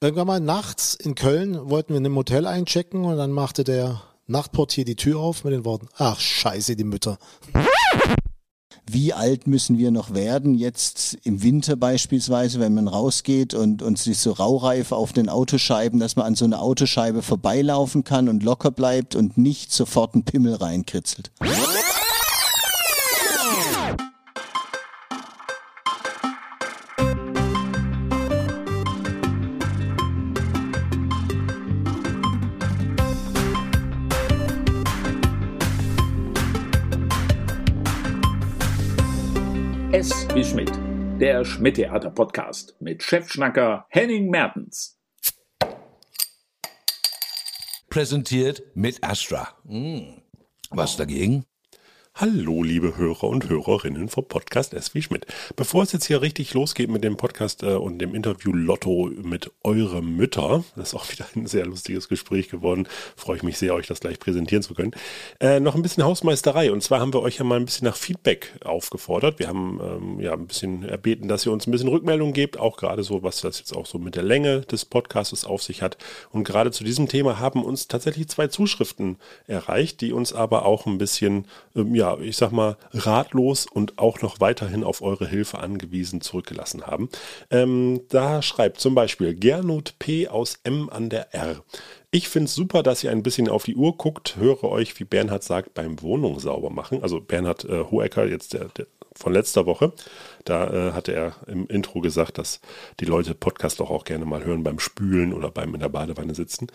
Irgendwann mal nachts in Köln wollten wir in einem Hotel einchecken und dann machte der Nachtportier die Tür auf mit den Worten, ach scheiße, die Mütter. Wie alt müssen wir noch werden, jetzt im Winter beispielsweise, wenn man rausgeht und uns ist so Raureife auf den Autoscheiben, dass man an so einer Autoscheibe vorbeilaufen kann und locker bleibt und nicht sofort einen Pimmel reinkritzelt. Der Schmidt-Theater-Podcast mit Chefschnacker Henning Mertens. Präsentiert mit Astra. Hm. Was dagegen? Hallo, liebe Hörer und Hörerinnen vom Podcast S wie Schmidt. Bevor es jetzt hier richtig losgeht mit dem Podcast äh, und dem Interview Lotto mit eure Mütter, das ist auch wieder ein sehr lustiges Gespräch geworden, freue ich mich sehr, euch das gleich präsentieren zu können, äh, noch ein bisschen Hausmeisterei. Und zwar haben wir euch ja mal ein bisschen nach Feedback aufgefordert. Wir haben ähm, ja ein bisschen erbeten, dass ihr uns ein bisschen Rückmeldung gebt, auch gerade so, was das jetzt auch so mit der Länge des Podcasts auf sich hat. Und gerade zu diesem Thema haben uns tatsächlich zwei Zuschriften erreicht, die uns aber auch ein bisschen ähm, ja, ja, ich sag mal, ratlos und auch noch weiterhin auf eure Hilfe angewiesen zurückgelassen haben. Ähm, da schreibt zum Beispiel Gernot P. aus M an der R. Ich finde es super, dass ihr ein bisschen auf die Uhr guckt, höre euch, wie Bernhard sagt, beim Wohnung sauber machen. Also Bernhard äh, Hohecker, jetzt der, der von letzter Woche, da äh, hatte er im Intro gesagt, dass die Leute Podcast doch auch gerne mal hören beim Spülen oder beim in der Badewanne sitzen.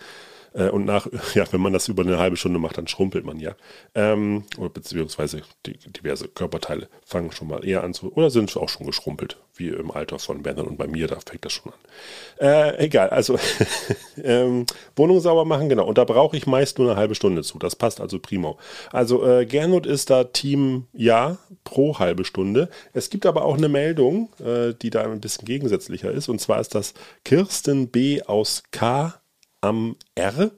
Äh, und nach, ja, wenn man das über eine halbe Stunde macht, dann schrumpelt man ja. Ähm, oder beziehungsweise die, diverse Körperteile fangen schon mal eher an zu, oder sind auch schon geschrumpelt, wie im Alter von Bernhard und bei mir, da fängt das schon an. Äh, egal, also ähm, Wohnung sauber machen, genau. Und da brauche ich meist nur eine halbe Stunde zu. Das passt also primo. Also äh, Gernot ist da Team Ja pro halbe Stunde. Es gibt aber auch eine Meldung, äh, die da ein bisschen gegensätzlicher ist. Und zwar ist das Kirsten B aus K am R.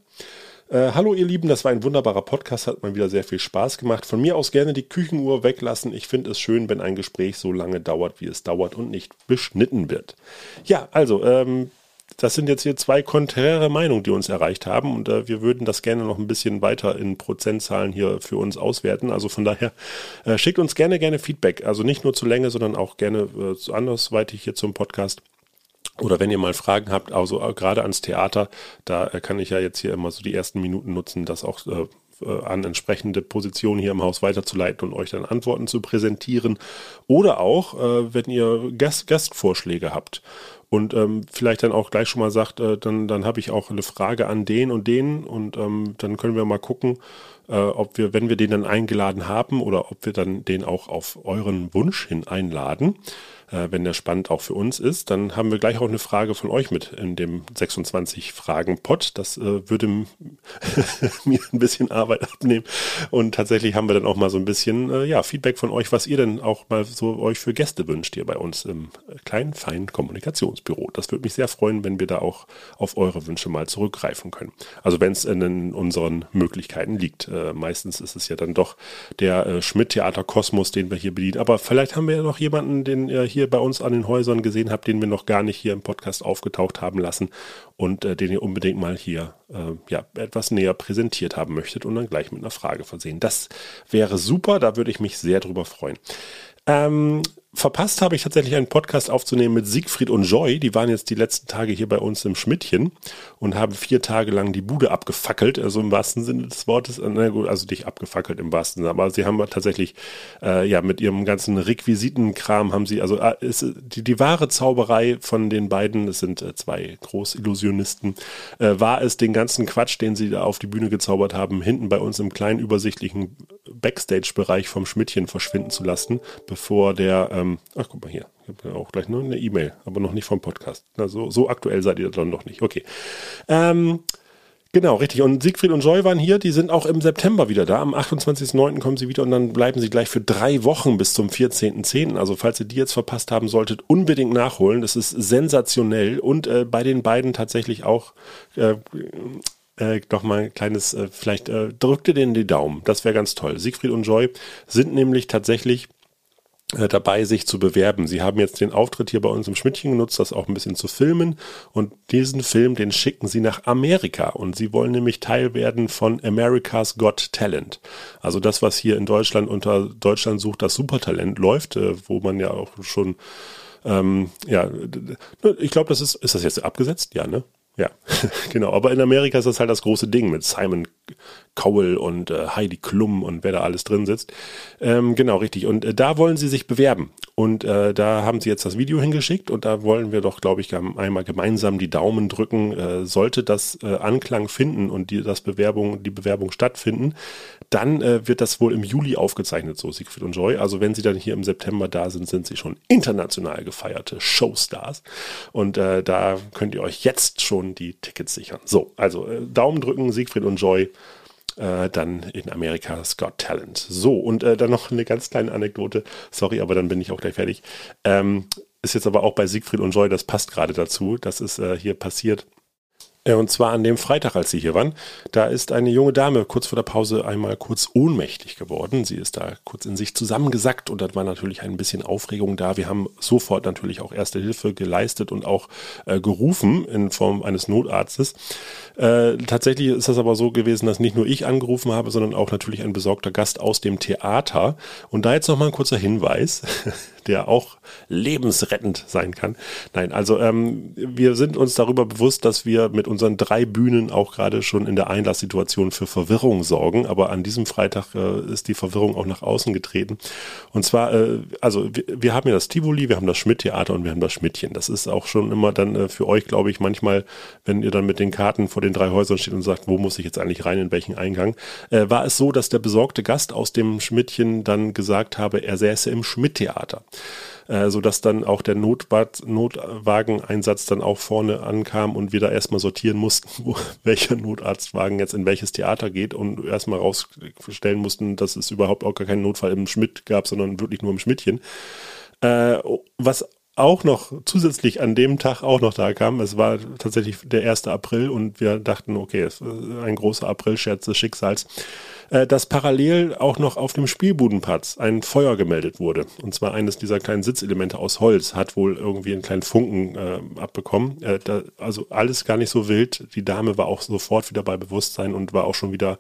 Äh, hallo ihr Lieben, das war ein wunderbarer Podcast, hat mal wieder sehr viel Spaß gemacht. Von mir aus gerne die Küchenuhr weglassen. Ich finde es schön, wenn ein Gespräch so lange dauert, wie es dauert und nicht beschnitten wird. Ja, also, ähm, das sind jetzt hier zwei konträre Meinungen, die uns erreicht haben und äh, wir würden das gerne noch ein bisschen weiter in Prozentzahlen hier für uns auswerten. Also von daher äh, schickt uns gerne, gerne Feedback. Also nicht nur zur Länge, sondern auch gerne äh, andersweitig hier zum Podcast. Oder wenn ihr mal Fragen habt, also äh, gerade ans Theater, da äh, kann ich ja jetzt hier immer so die ersten Minuten nutzen, das auch äh, äh, an entsprechende Positionen hier im Haus weiterzuleiten und euch dann Antworten zu präsentieren. Oder auch, äh, wenn ihr Gast Gastvorschläge habt und ähm, vielleicht dann auch gleich schon mal sagt, äh, dann, dann habe ich auch eine Frage an den und den und ähm, dann können wir mal gucken, äh, ob wir, wenn wir den dann eingeladen haben oder ob wir dann den auch auf euren Wunsch hin einladen äh, wenn der spannend auch für uns ist. Dann haben wir gleich auch eine Frage von euch mit in dem 26 Fragen Pod. Das äh, würde mir ein bisschen Arbeit abnehmen. Und tatsächlich haben wir dann auch mal so ein bisschen äh, ja, Feedback von euch, was ihr denn auch mal so euch für Gäste wünscht hier bei uns im kleinen, feinen Kommunikationsbüro. Das würde mich sehr freuen, wenn wir da auch auf eure Wünsche mal zurückgreifen können. Also wenn es in unseren Möglichkeiten liegt. Äh, meistens ist es ja dann doch der äh, Schmidt-Theater-Kosmos, den wir hier bedienen. Aber vielleicht haben wir ja noch jemanden, den ihr hier bei uns an den Häusern gesehen habt, den wir noch gar nicht hier im Podcast aufgetaucht haben lassen und äh, den ihr unbedingt mal hier äh, ja, etwas näher präsentiert haben möchtet und dann gleich mit einer Frage versehen. Das wäre super, da würde ich mich sehr drüber freuen. Ähm, verpasst habe ich tatsächlich einen Podcast aufzunehmen mit Siegfried und Joy. Die waren jetzt die letzten Tage hier bei uns im Schmidtchen und haben vier Tage lang die Bude abgefackelt, also im wahrsten Sinne des Wortes. Na gut, also nicht abgefackelt im wahrsten Sinne, aber sie haben tatsächlich, äh, ja, mit ihrem ganzen Requisitenkram haben sie, also äh, ist, die, die wahre Zauberei von den beiden, es sind äh, zwei Großillusionisten, äh, war es den ganzen Quatsch, den sie da auf die Bühne gezaubert haben, hinten bei uns im kleinen übersichtlichen Backstage-Bereich vom Schmidtchen verschwinden zu lassen, bevor der ähm, ach, guck mal hier. Ich habe auch gleich noch eine E-Mail, aber noch nicht vom Podcast. Also so aktuell seid ihr dann noch nicht. Okay. Ähm, Genau, richtig. Und Siegfried und Joy waren hier, die sind auch im September wieder da. Am 28.09. kommen sie wieder und dann bleiben sie gleich für drei Wochen bis zum 14.10. Also falls ihr die jetzt verpasst haben solltet, unbedingt nachholen. Das ist sensationell und äh, bei den beiden tatsächlich auch äh, äh, noch mal ein kleines, äh, vielleicht äh, drückt ihr denen die Daumen. Das wäre ganz toll. Siegfried und Joy sind nämlich tatsächlich äh, dabei, sich zu bewerben. Sie haben jetzt den Auftritt hier bei uns im Schmidtchen genutzt, das auch ein bisschen zu filmen. Und diesen Film, den schicken sie nach Amerika. Und sie wollen nämlich Teil werden von America's Got Talent. Also das, was hier in Deutschland unter Deutschland sucht das Supertalent läuft, äh, wo man ja auch schon, ähm, ja, ich glaube, das ist, ist das jetzt abgesetzt? Ja, ne? Ja, genau. Aber in Amerika ist das halt das große Ding mit Simon Cowell und äh, Heidi Klum und wer da alles drin sitzt. Ähm, genau, richtig. Und äh, da wollen sie sich bewerben. Und äh, da haben sie jetzt das Video hingeschickt und da wollen wir doch, glaube ich, einmal gemeinsam die Daumen drücken. Äh, sollte das äh, Anklang finden und die, das Bewerbung, die Bewerbung stattfinden, dann äh, wird das wohl im Juli aufgezeichnet, so Siegfried und Joy. Also wenn sie dann hier im September da sind, sind sie schon international gefeierte Showstars. Und da könnt ihr euch jetzt schon die Tickets sichern. So, also Daumen drücken, Siegfried und Joy äh, dann in Amerika Scott Talent. So, und äh, dann noch eine ganz kleine Anekdote. Sorry, aber dann bin ich auch gleich fertig. Ähm, ist jetzt aber auch bei Siegfried und Joy, das passt gerade dazu. Das ist äh, hier passiert. Äh, und zwar an dem Freitag, als sie hier waren. Da ist eine junge Dame kurz vor der Pause einmal kurz ohnmächtig geworden. Sie ist da kurz in sich zusammengesackt und da war natürlich ein bisschen Aufregung da. Wir haben sofort natürlich auch erste Hilfe geleistet und auch äh, gerufen in Form eines Notarztes. Äh, tatsächlich ist das aber so gewesen, dass nicht nur ich angerufen habe, sondern auch natürlich ein besorgter Gast aus dem Theater. Und da jetzt nochmal ein kurzer Hinweis der auch lebensrettend sein kann. Nein, also ähm, wir sind uns darüber bewusst, dass wir mit unseren drei Bühnen auch gerade schon in der Einlasssituation für Verwirrung sorgen. Aber an diesem Freitag äh, ist die Verwirrung auch nach außen getreten. Und zwar, äh, also wir, wir, haben ja das Tivoli, wir haben das Schmidt-Theater und wir haben das Schmidtchen. Das ist auch schon immer dann äh, für euch, glaube ich, manchmal, wenn ihr dann mit den Karten vor den drei Häusern steht und sagt, wo muss ich jetzt eigentlich rein, in welchen Eingang, äh, war es so, dass der besorgte Gast aus dem Schmidtchen dann gesagt habe, er säße im Schmidt-Theater äh, sodass dann auch der Notbad, Notwageneinsatz dann auch vorne ankam und wir da erstmal sortieren mussten, wo, welcher Notarztwagen jetzt in welches Theater geht und erstmal rausstellen mussten, dass es überhaupt auch gar keinen Notfall im Schmidt gab, sondern wirklich nur im Schmidtchen. Äh, was auch noch zusätzlich an dem Tag auch noch da kam. Es war tatsächlich der 1. April und wir dachten, okay, es ist ein großer April-Scherz des Schicksals. Äh, dass parallel auch noch auf dem Spielbudenplatz ein Feuer gemeldet wurde. Und zwar eines dieser kleinen Sitzelemente aus Holz hat wohl irgendwie einen kleinen Funken äh, abbekommen. Äh, da, also alles gar nicht so wild. Die Dame war auch sofort wieder bei Bewusstsein und war auch schon wieder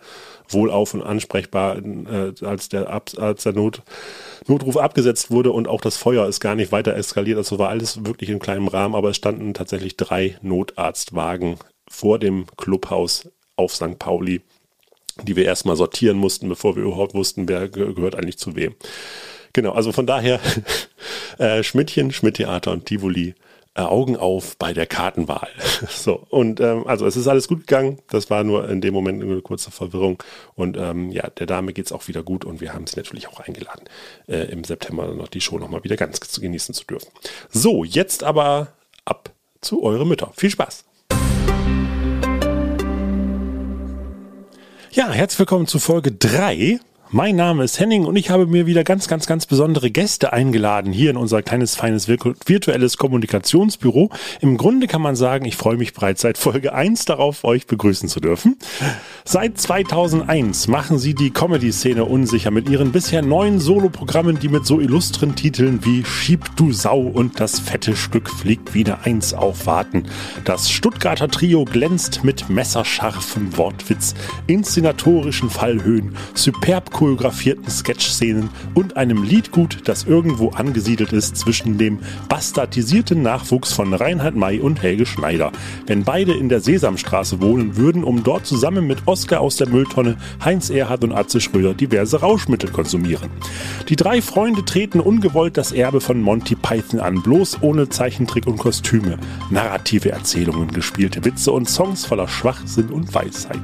wohlauf und ansprechbar, äh, als der, Ab als der Not, Notruf abgesetzt wurde und auch das Feuer ist gar nicht weiter eskaliert. Also war alles wirklich in kleinem Rahmen, aber es standen tatsächlich drei Notarztwagen vor dem Clubhaus auf St. Pauli die wir erstmal sortieren mussten, bevor wir überhaupt wussten, wer gehört eigentlich zu wem. Genau, also von daher äh, Schmidtchen, Schmidt-Theater und Tivoli äh, Augen auf bei der Kartenwahl. so, und ähm, also es ist alles gut gegangen. Das war nur in dem Moment eine kurze Verwirrung. Und ähm, ja, der Dame geht's auch wieder gut und wir haben sie natürlich auch eingeladen, äh, im September noch die Show nochmal wieder ganz genießen zu dürfen. So, jetzt aber ab zu eure Mütter. Viel Spaß! Ja, herzlich willkommen zu Folge 3 mein Name ist Henning und ich habe mir wieder ganz, ganz, ganz besondere Gäste eingeladen hier in unser kleines, feines virtuelles Kommunikationsbüro. Im Grunde kann man sagen, ich freue mich bereits seit Folge 1 darauf, euch begrüßen zu dürfen. Seit 2001 machen sie die Comedy-Szene unsicher mit ihren bisher neuen Soloprogrammen, die mit so illustren Titeln wie Schieb du Sau und das fette Stück fliegt wieder eins aufwarten. Das Stuttgarter Trio glänzt mit messerscharfem Wortwitz, inszenatorischen Fallhöhen, superb choreografierten Sketch-Szenen und einem Liedgut, das irgendwo angesiedelt ist zwischen dem bastardisierten Nachwuchs von Reinhard May und Helge Schneider. Wenn beide in der Sesamstraße wohnen würden, um dort zusammen mit Oskar aus der Mülltonne, Heinz Erhard und Atze Schröder diverse Rauschmittel konsumieren. Die drei Freunde treten ungewollt das Erbe von Monty Python an, bloß ohne Zeichentrick und Kostüme. Narrative Erzählungen, gespielte Witze und Songs voller Schwachsinn und Weisheit.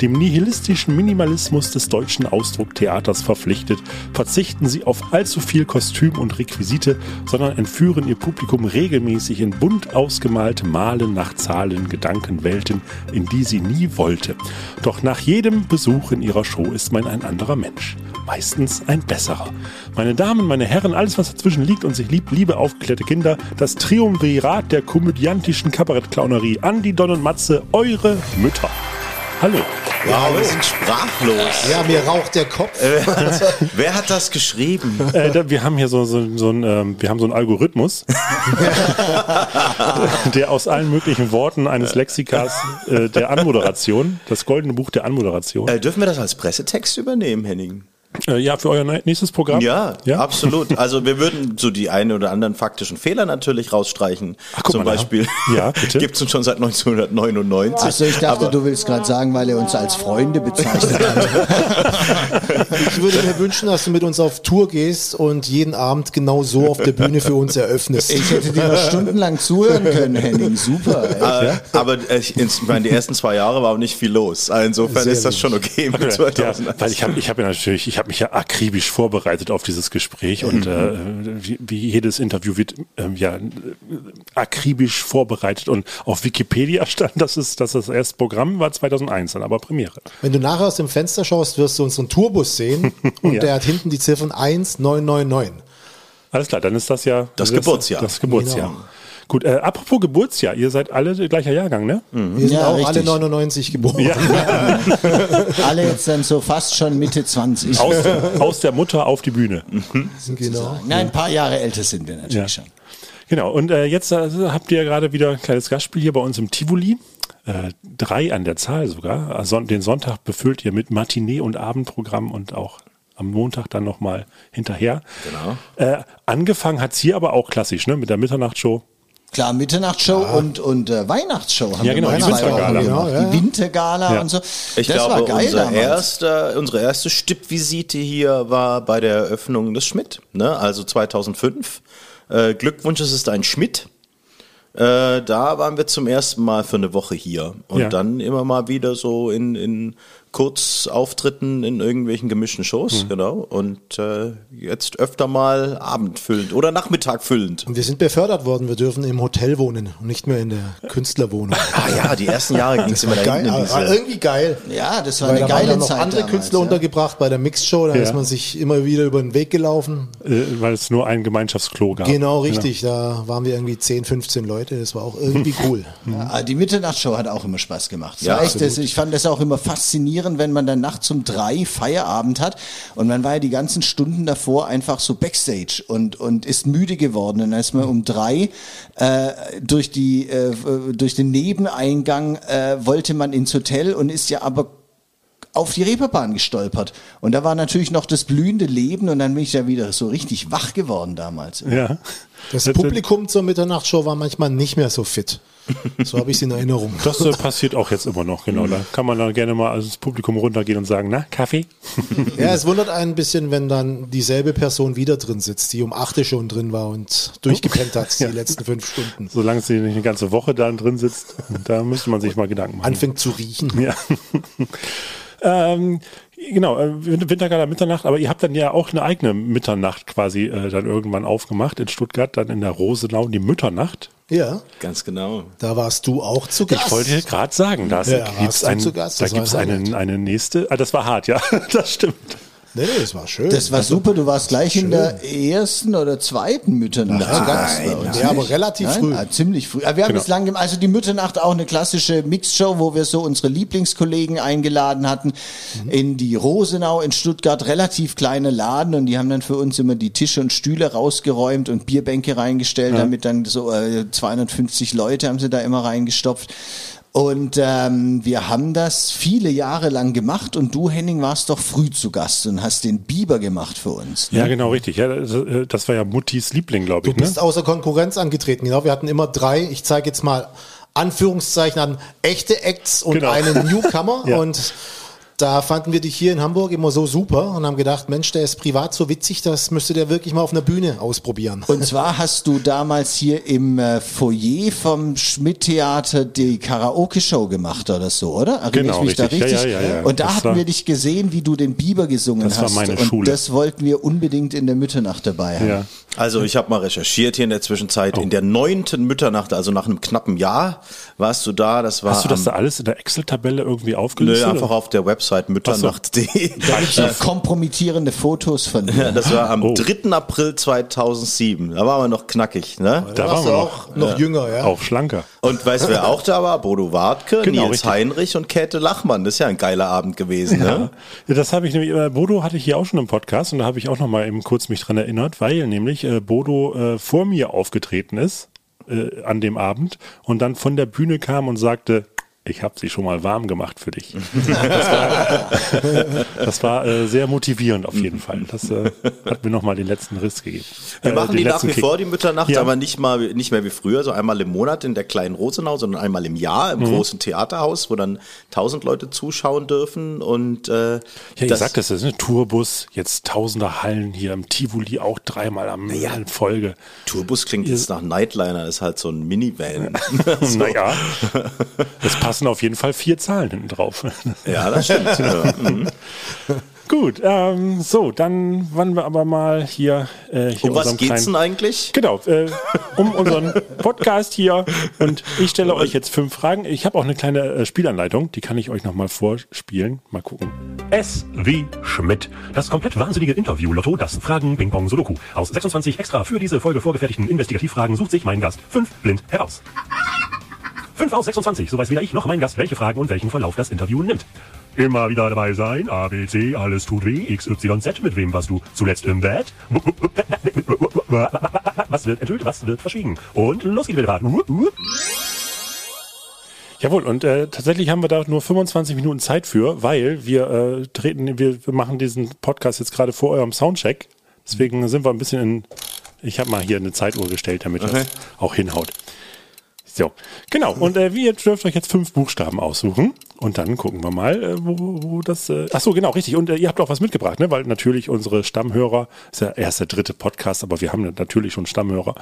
Dem nihilistischen Minimalismus des deutschen Ausdrucks Theaters verpflichtet, verzichten sie auf allzu viel Kostüm und Requisite, sondern entführen ihr Publikum regelmäßig in bunt ausgemalte Malen nach Zahlen Gedankenwelten, in die sie nie wollte. Doch nach jedem Besuch in ihrer Show ist man ein anderer Mensch. Meistens ein besserer. Meine Damen, meine Herren, alles was dazwischen liegt und sich liebt, liebe aufgeklärte Kinder, das Triumvirat der komödiantischen Kabarettclownerie, Andi Don und Matze, eure Mütter. Hallo. Wow, wir sind sprachlos. Ja, mir raucht der Kopf. Wer hat das geschrieben? Äh, da, wir haben hier so, so, so ein, ähm, wir haben so einen Algorithmus, der aus allen möglichen Worten eines Lexikas äh, der Anmoderation, das goldene Buch der Anmoderation. Äh, dürfen wir das als Pressetext übernehmen, Henning? Äh, ja, für euer nächstes Programm. Ja, ja? absolut. Also wir würden so die einen oder anderen faktischen Fehler natürlich rausstreichen. guck Zum mal. Beispiel Ja, bitte. gibt es uns schon seit 1999. Also ich dachte, du willst gerade sagen, weil er uns als Freunde bezeichnet hat. Ich würde mir wünschen, dass du mit uns auf Tour gehst und jeden Abend genau so auf der Bühne für uns eröffnest. Ich hätte dir noch stundenlang zuhören können, Henning. Super. Ey. Äh, aber ich, ich meine, die ersten zwei Jahre war auch nicht viel los. Also Insofern Sehr ist das schon okay mit Ja, 2000. weil ich habe ich hab ja natürlich, ich habe mich ja akribisch vorbereitet auf dieses Gespräch und äh, wie, wie jedes Interview wird ähm, ja äh, akribisch vorbereitet und auf Wikipedia stand, dass es, dass das erste Programm war 2001, dann aber Premiere. Wenn du nachher aus dem Fenster schaust, wirst du unseren Tourbus sehen und Ja. der hat hinten die Ziffern 1999. Alles klar, dann ist das ja Das Geburtsjahr. Das Geburtsjahr. Genau. Gut, äh, apropos Geburtsjahr, ihr seid alle gleicher Jahrgang, ne? Wir sind Ja, auch alle richtig. 99 geboren. Alle jetzt dann so fast schon Mitte 20. Aus, aus der Mutter auf die Bühne. Genau. Nein, ein paar Jahre älter sind wir natürlich Ja. schon. Genau, und äh, jetzt äh, habt ihr gerade wieder ein kleines Gastspiel hier bei uns im Tivoli. Äh, drei an der Zahl sogar. Also den Sonntag befüllt ihr mit Matinee- und Abendprogramm und auch am Montag dann nochmal hinterher. Genau. Äh, angefangen hat's hier aber auch klassisch, ne? Mit der Mitternachtshow. Klar, Mitternachtshow und, und äh, Weihnachtsshow haben Ja, wir genau, mal die zwei Wintergala. Genau, ja, Die Wintergala Ja. und so. Ich das glaube, war geil unser erster, unsere erste Stippvisite hier war bei der Eröffnung des Schmidt, ne? also 2005. Äh, Glückwunsch, es ist ein Schmidt. Äh, da waren wir zum ersten Mal für eine Woche hier und Ja. dann immer mal wieder so in, in Kurzauftritten in irgendwelchen gemischten Shows, Mhm. genau. Und äh, jetzt öfter mal abendfüllend oder nachmittagfüllend. Und wir sind befördert worden. Wir dürfen im Hotel wohnen und nicht mehr in der Künstlerwohnung. Ah ja, die ersten Jahre ging es immer Geil, hinten in aber diese, irgendwie geil. Ja, das war Weil eine da waren geile dann noch Zeit andere damals, Künstler ja. untergebracht bei der Mixshow. Da Ja. ist man sich immer wieder über den Weg gelaufen. Äh, weil es nur ein Gemeinschaftsklo gab. Genau, richtig. Da waren wir irgendwie 10, 15 Leute. Das war auch irgendwie cool. Ja, die Mitternachtshow hat auch immer Spaß gemacht. Das Ja, war echt, das, ich fand das auch immer faszinierend, wenn man dann nachts um drei Feierabend hat und man war ja die ganzen Stunden davor einfach so Backstage und, und ist müde geworden. Und dann ist man um drei äh, durch, die, äh, durch den Nebeneingang äh, wollte man ins Hotel und ist ja aber auf die Reeperbahn gestolpert. Und da war natürlich noch das blühende Leben und dann bin ich ja wieder so richtig wach geworden damals. Ja. Das Publikum zur Mitternachtsshow war manchmal nicht mehr so fit. So habe ich es in Erinnerung. Das äh, passiert auch jetzt immer noch, genau. Da kann man dann gerne mal ins Publikum runtergehen und sagen, na, Kaffee? Ja, es wundert einen ein bisschen, wenn dann dieselbe Person wieder drin sitzt, die um 8 Uhr schon drin war und durchgepennt hat die letzten fünf Stunden. Solange sie nicht eine ganze Woche da drin sitzt, da müsste man sich mal Gedanken machen. Anfängt zu riechen. Ja. Ähm, genau, äh, Wintergala Mitternacht, aber ihr habt dann ja auch eine eigene Mitternacht quasi äh, dann irgendwann aufgemacht in Stuttgart, dann in der Rosenau, die Mütternacht. Ja, ganz genau. da warst du auch zu Gast. Ich wollte gerade sagen, da Ja, gibt's warst du ein, zu Gast, da das war gibt's ein eine, Highlight. eine nächste, ah, das war hart, ja, das stimmt. Nee, nee, das war schön. Das war super, du warst gleich in der ersten oder zweiten Gast bei uns. Ja, aber relativ Nein? früh. Ah, ziemlich früh. Aber wir haben Genau. bislang, also die Mitternacht auch eine klassische Mixshow, wo wir so unsere Lieblingskollegen eingeladen hatten in die Rosenau in Stuttgart, relativ kleine Laden und die haben dann für uns immer die Tische und Stühle rausgeräumt und Bierbänke reingestellt, damit dann so äh, 250 Leute haben sie da immer reingestopft. Und ähm, wir haben das viele Jahre lang gemacht und du, Henning, warst doch früh zu Gast und hast den Biber gemacht für uns. Ja, genau, richtig. Ja, das, äh, das war ja Muttis Liebling, glaube Du ich. Ne? bist außer Konkurrenz angetreten. Genau, wir hatten immer drei, ich zeige jetzt mal Anführungszeichen an, echte Acts und Genau. einen Newcomer. Ja. Und da fanden wir dich hier in Hamburg immer so super und haben gedacht, Mensch, der ist privat so witzig, das müsste der wirklich mal auf einer Bühne ausprobieren. Und zwar hast du damals hier im äh, Foyer vom Schmidt-Theater die Karaoke-Show gemacht oder so, oder? Erinnere Genau, ich mich da richtig. Ja, richtig? ja, ja, ja. Und da Das hatten war- wir dich gesehen, wie du den Biber gesungen Das war hast. meine und Schule. das wollten wir unbedingt in der Mitternacht dabei haben. Ja. Also ich habe mal recherchiert hier in der Zwischenzeit. Oh. In der neunten Mütternacht, also nach einem knappen Jahr, warst du da. Das war Hast du das da alles in der Excel-Tabelle irgendwie nö, aufgelistet? einfach auf der Website mütternacht.de. Da gibt's noch kompromittierende Fotos von Ja, dir. das war am Oh. 3. April 2007. Da waren wir noch knackig, ne? da waren warst wir noch, auch noch jünger, ja? auch schlanker. Und weißt du, wer auch da war? Bodo Wartke, Genau, Nils richtig. Heinrich und Käthe Lachmann. Das ist ja ein geiler Abend gewesen, ne? Ja, das habe ich nämlich, äh, Bodo hatte ich hier auch schon im Podcast und da habe ich auch noch mal eben kurz mich dran erinnert, weil nämlich äh, Bodo äh, vor mir aufgetreten ist äh, an dem Abend und dann von der Bühne kam und sagte, ich habe sie schon mal warm gemacht für dich. Das war, das war äh, sehr motivierend auf jeden Fall. Das äh, hat mir noch mal den letzten Riss gegeben. Wir Äh, machen die nach wie Kick. vor, die Mütternacht, Ja. aber nicht mal nicht mehr wie früher, so einmal im Monat in der kleinen Rosenau, sondern einmal im Jahr Mhm. im großen Theaterhaus, wo dann tausend Leute zuschauen dürfen. Und äh, Ja, ihr das- sagt es, das ist ein Tourbus, jetzt tausender Hallen hier im Tivoli auch dreimal am Ja. in Folge. Tourbus klingt jetzt nach Nightliner, ist halt so ein Minivan. so. Naja, es passen auf jeden Fall vier Zahlen hinten drauf. Ja, das stimmt. ja. Mhm. Gut, ähm, so, dann wollen wir aber mal hier, äh, hier Um was geht's denn kleinen, eigentlich? Genau, äh, um unseren Podcast hier und ich stelle euch jetzt fünf Fragen. Ich habe auch eine kleine äh, Spielanleitung, die kann ich euch nochmal vorspielen. Mal gucken. S wie Schmidt. Das komplett wahnsinnige Interview-Lotto, das Fragen-Ping-Pong-Sudoku. Aus 26 extra für diese Folge vorgefertigten Investigativfragen sucht sich mein Gast fünf blind heraus. 5 aus 26, so weiß weder ich noch mein Gast, welche Fragen und welchen Verlauf das Interview nimmt. Immer wieder dabei sein, A, B, C, alles tut weh, X, Y, Z, mit wem warst du zuletzt im Bett? Was wird enthüllt, was wird verschwiegen? Und los geht's wieder. Jawohl, und äh, tatsächlich haben wir da nur 25 Minuten Zeit für, weil wir äh, treten, wir machen diesen Podcast jetzt gerade vor eurem Soundcheck. Deswegen sind wir ein bisschen in. Ich habe mal hier eine Zeituhr gestellt, damit das auch hinhaut. So, genau. Und äh, ihr dürft euch jetzt fünf Buchstaben aussuchen. Und dann gucken wir mal, äh, wo, wo das. Äh, ach so, genau, richtig. Und äh, ihr habt auch was mitgebracht, ne? Weil natürlich unsere Stammhörer, ist ja erst der dritte Podcast, aber wir haben natürlich schon Stammhörer,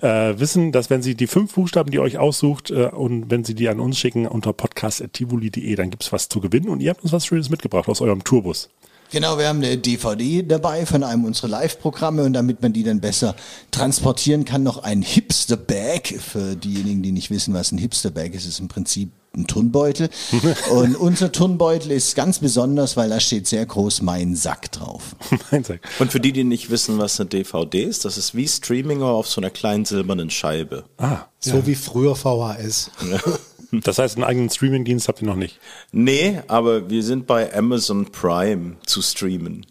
äh, wissen, dass wenn sie die fünf Buchstaben, die ihr euch aussucht, äh, und wenn sie die an uns schicken unter podcast.tivoli.de, dann gibt's was zu gewinnen. Und ihr habt uns was Schönes mitgebracht aus eurem Tourbus. Genau, wir haben eine DVD dabei von einem unserer Live-Programme und damit man die dann besser transportieren kann, noch ein Hipster-Bag. Für diejenigen, die nicht wissen, was ein Hipster-Bag ist, ist im Prinzip ein Turnbeutel. und unser Turnbeutel ist ganz besonders, weil da steht sehr groß mein Sack drauf. Mein Sack. Und für die, die nicht wissen, was eine DVD ist, das ist wie Streaming aber auf so einer kleinen silbernen Scheibe. ah, So wie früher VHS. das heißt, einen eigenen Streaming-Dienst habt ihr noch nicht. Nee, aber wir sind bei Amazon Prime zu streamen.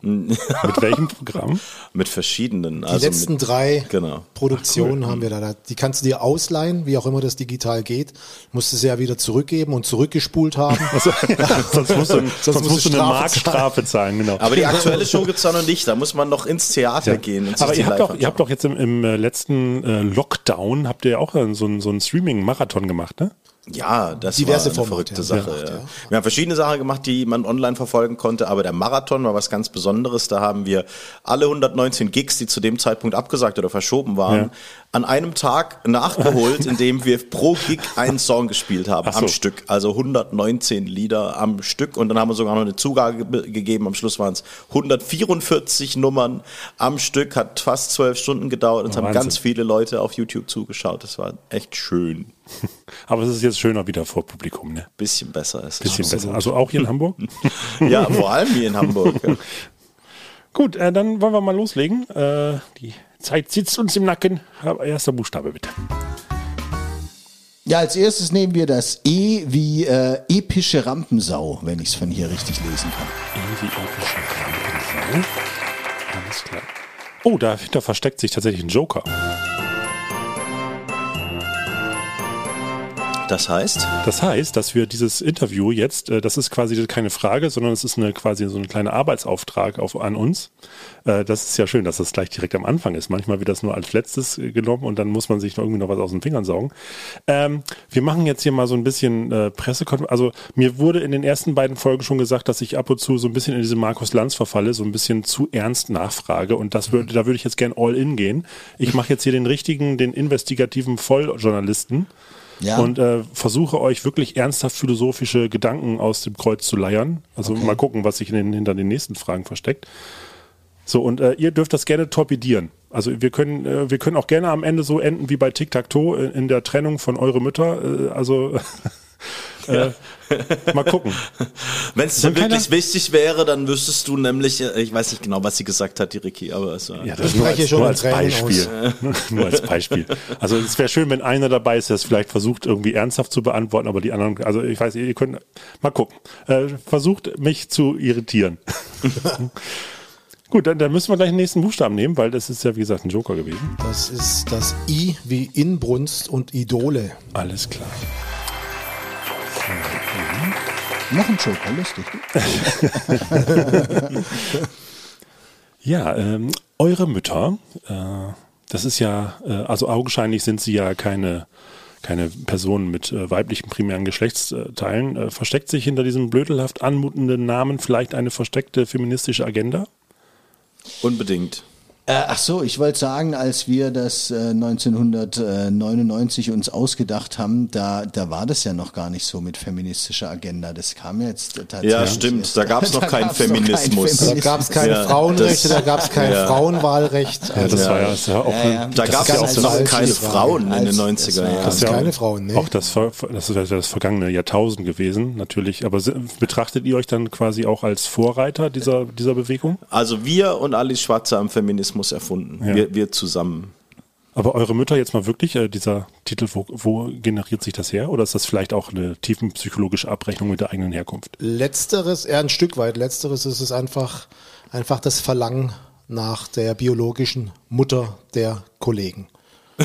Mit welchem Programm? Mit verschiedenen. Die also letzten mit, drei Genau. Produktionen haben wir da. Die kannst du dir ausleihen, wie auch immer das digital geht. Musst du sie ja wieder zurückgeben und zurückgespult haben. sonst musst du, sonst musst musst du eine Strafe Markstrafe zahlen, genau. Aber die aktuelle Show gibt's da noch nicht. Da muss man noch ins Theater gehen. Und sich Aber ihr habt, doch, ihr habt doch jetzt im, im äh, letzten äh, Lockdown, habt ihr ja auch äh, so einen so einen Streaming-Marathon gemacht, ne? Ja, das Diverse war eine Formate verrückte wir Sache. ja. ja. Wir haben verschiedene Sachen gemacht, die man online verfolgen konnte, aber der Marathon war was ganz Besonderes. Da haben wir alle 119 Gigs, die zu dem Zeitpunkt abgesagt oder verschoben waren, Ja. an einem Tag nachgeholt, indem wir pro Gig einen Song gespielt haben so. am Stück. Also 119 Lieder am Stück und dann haben wir sogar noch eine Zugabe ge gegeben. Am Schluss waren es 144 Nummern am Stück, hat fast zwölf Stunden gedauert und es haben Wahnsinn. ganz viele Leute auf YouTube zugeschaut. Das war echt schön. Aber es ist jetzt schöner wieder vor Publikum, ne? Bisschen besser ist es. Bisschen besser. Also auch hier in Hamburg. Ja, vor allem hier in Hamburg. Ja. Gut, äh, dann wollen wir mal loslegen. Äh, die Zeit sitzt uns im Nacken. Erster Buchstabe bitte. Ja, als erstes nehmen wir das E wie äh, epische Rampensau, wenn ich es von hier richtig lesen kann. Irgendwie epische Rampensau. Alles klar. Oh, dahinter versteckt sich tatsächlich ein Joker. Das heißt, Das heißt, dass wir dieses Interview jetzt, äh, das ist quasi keine Frage, sondern es ist eine quasi so ein kleiner Arbeitsauftrag auf, an uns. Äh, das ist ja schön, dass das gleich direkt am Anfang ist. Manchmal wird das nur als letztes äh, genommen und dann muss man sich noch irgendwie noch was aus den Fingern saugen. Ähm, wir machen jetzt hier mal so ein bisschen äh, Pressekonferenz. Also mir wurde in den ersten beiden Folgen schon gesagt, dass ich ab und zu so ein bisschen in diese Markus Lanz verfalle, so ein bisschen zu ernst nachfrage und das würde, da würde ich jetzt gern all in gehen. Ich mache jetzt hier den richtigen, den investigativen Volljournalisten Ja. und äh, versuche euch wirklich ernsthaft philosophische Gedanken aus dem Kreuz zu leiern. Also mal gucken, was sich den, hinter den nächsten Fragen versteckt. So, und äh, ihr dürft das gerne torpedieren. Also wir können, äh, wir können auch gerne am Ende so enden wie bei Tic-Tac-Toe in, in der Trennung von eure Mütter. Äh, äh, mal gucken. Wenn es dir wirklich wichtig wäre, dann wüsstest du nämlich, äh, ich weiß nicht genau, was sie gesagt hat, die Ricky, aber es war. Ja, das Ich nur als, schon nur in als Beispiel. nur als Beispiel. Also es wäre schön, wenn einer dabei ist, der es vielleicht versucht, irgendwie ernsthaft zu beantworten, aber die anderen, also ich weiß, ihr könnt mal gucken. Äh, versucht mich zu irritieren. Gut, dann, dann müssen wir gleich den nächsten Buchstaben nehmen, weil das ist ja wie gesagt ein Joker gewesen. Das ist das I wie Inbrunst und Idole. Alles klar. Noch ein Joker, lustig. Ja, ähm, eure Mütter, äh, das ist ja, äh, also augenscheinlich sind sie ja keine, keine Personen mit äh, weiblichen primären Geschlechtsteilen. Äh, versteckt sich hinter diesem blödelhaft anmutenden Namen vielleicht eine versteckte feministische Agenda? Unbedingt. Äh, ach so, ich wollte sagen, als wir das äh, 1999 uns ausgedacht haben, da, da war das ja noch gar nicht so mit feministischer Agenda. Das kam jetzt äh, tatsächlich. Ja, stimmt. Da noch Da keinen gab's noch keinen Feminismus. Da gab es keine Ja, Frauenrechte, das- da gab es kein ja. Frauenwahlrecht. Ja, Also das war ja, das war auch, Ja, ja. Da gab es ja auch noch eine keine. Frauen in den Als- 90er das war- Jahren. Das ist keine Frauen, ne? auch das, das ist ja das vergangene Jahrtausend gewesen, natürlich. Aber betrachtet ihr euch dann quasi auch als Vorreiter dieser, dieser Bewegung? Also wir und Alice Schwarzer haben Feminismus erfunden. Ja. Wir, wir zusammen. Aber eure Mütter jetzt mal wirklich, äh, dieser Titel, wo, wo generiert sich das her? Oder ist das vielleicht auch eine tiefenpsychologische Abrechnung mit der eigenen Herkunft? Letzteres, eher ein Stück weit, letzteres ist es einfach, einfach das Verlangen nach der biologischen Mutter der Kollegen.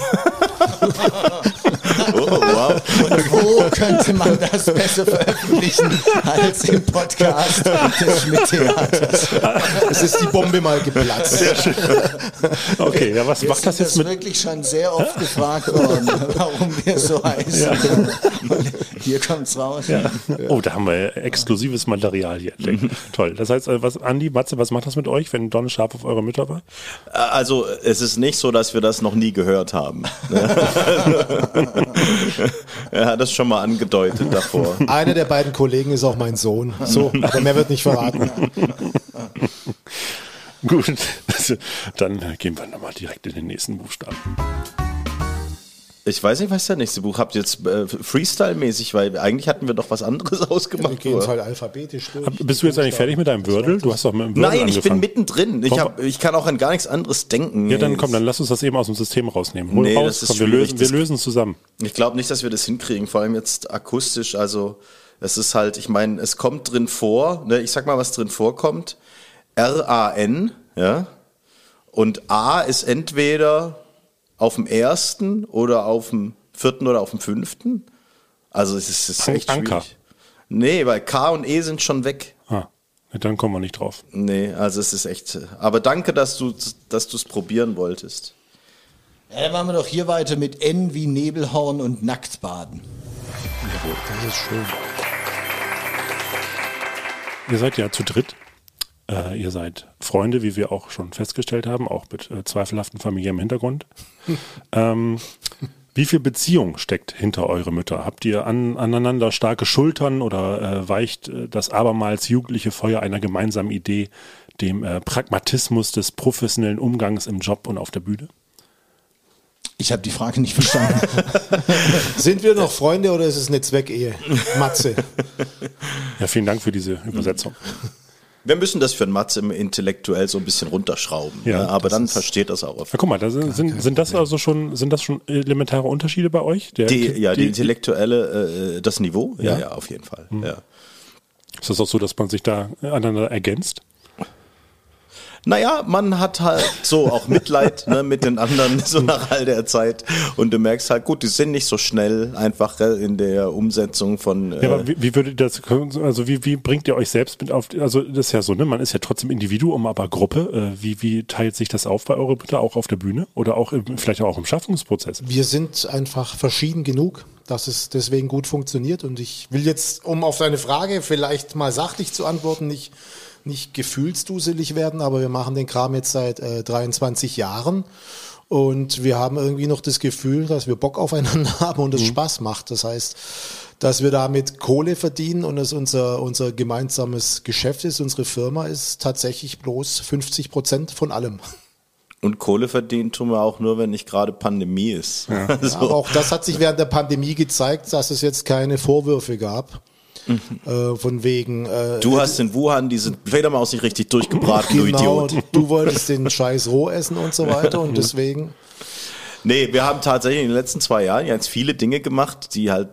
Oh, wow. Und wo könnte man das besser veröffentlichen als im Podcast des Schmidt-Theaters? Es ist die Bombe mal geplatzt. Okay, ja, was Wir macht das jetzt mit, wirklich schon sehr oft gefragt worden, warum wir so heißen. Und hier kommt's raus. Oh, da haben wir exklusives Material hier entdeckt. Toll. Das heißt, äh, was, Andi, Matze, was macht das mit euch, wenn Don scharf auf eure Mütter war? Also es ist nicht so, dass wir das noch nie gehört haben. er hat das schon mal angedeutet davor. Einer der beiden Kollegen ist auch mein Sohn. So, aber mehr wird nicht verraten. Gut, dann äh, gehen wir nochmal direkt in den nächsten Buchstaben. Ich weiß nicht, was der nächste Buch habt ihr jetzt äh, Freestyle-mäßig, weil eigentlich hatten wir doch was anderes Wir ausgemacht. gehen es halt alphabetisch durch. Bist du jetzt eigentlich fertig mit deinem Wordle? Du hast doch mit dem Wordle Nein, ich bin angefangen. mittendrin. Ich, hab, ich kann auch an gar nichts anderes denken. Ja, dann komm, dann lass uns das eben aus dem System rausnehmen. Hol Nee, raus, das ist komm, wir lösen, wir Das- lösen es zusammen. Ich glaube nicht, dass wir das hinkriegen, vor allem jetzt akustisch. Also es ist halt, ich meine, es kommt drin vor, ne, ich sag mal, was drin vorkommt. R-A-N, ja. Und A ist entweder auf dem ersten oder auf dem vierten oder auf dem fünften. Also es ist, es ist echt Anker. schwierig. Nee, weil K und E sind schon weg. Ah, dann kommen wir nicht drauf. Nee, also es ist echt. Aber danke, dass du dass du es probieren wolltest. Ja, dann machen wir doch hier weiter mit N wie Nebelhorn und Nacktbaden. Das ist schön. Ihr seid ja zu dritt. Äh, ihr seid Freunde, wie wir auch schon festgestellt haben, auch mit äh, zweifelhaften familiärem Hintergrund. ähm, wie viel Beziehung steckt hinter eure Mütter? Habt ihr an, aneinander starke Schultern oder äh, weicht äh, das abermals jugendliche Feuer einer gemeinsamen Idee dem äh, Pragmatismus des professionellen Umgangs im Job und auf der Bühne? Ich habe die Frage nicht verstanden. Sind wir noch Freunde oder ist es eine Zweckehe? Matze. Ja, vielen Dank für diese Übersetzung. Wir müssen das für einen Matze im intellektuell so ein bisschen runterschrauben. Ja, ne? aber dann versteht das auch. Auf Na, guck mal, da sind, sind, sind das also schon, sind das schon elementare Unterschiede bei euch? Der, die, ja, die intellektuelle, äh, das Niveau? Ja, Ja. ja, auf jeden Fall. Ja. ist das auch so, dass man sich da aneinander ergänzt? Naja, man hat halt so auch Mitleid ne, mit den anderen, so nach all der Zeit. Und du merkst halt, gut, die sind nicht so schnell einfach äh, in der Umsetzung von. Äh, Ja, aber wie, wie würdet ihr das, also wie, wie bringt ihr euch selbst mit auf, also das ist ja so, ne, man ist ja trotzdem Individuum, aber Gruppe. Äh, wie, wie teilt sich das auf bei eurer Bitte, auch auf der Bühne oder auch im, vielleicht auch im Schaffungsprozess? Wir sind einfach verschieden genug, dass es deswegen gut funktioniert. Und ich will jetzt, um auf deine Frage vielleicht mal sachlich zu antworten, nicht, nicht gefühlsduselig werden, aber wir machen den Kram jetzt seit äh, 23 Jahren. Und wir haben irgendwie noch das Gefühl, dass wir Bock aufeinander haben und es Spaß macht. Das heißt, dass wir damit Kohle verdienen und es unser, unser gemeinsames Geschäft ist, unsere Firma ist tatsächlich bloß 50 Prozent von allem. Und Kohle verdienen tun wir auch nur, wenn nicht gerade Pandemie ist. Ja. Ja, aber auch das hat sich während der Pandemie gezeigt, dass es jetzt keine Vorwürfe gab. Äh, von wegen. Äh, Du hast in Wuhan diese Fledermaus nicht richtig durchgebraten, du genau, Idiot. du wolltest den Scheiß roh essen und so weiter und deswegen. Nee, wir haben tatsächlich in den letzten zwei Jahren jetzt viele Dinge gemacht, die halt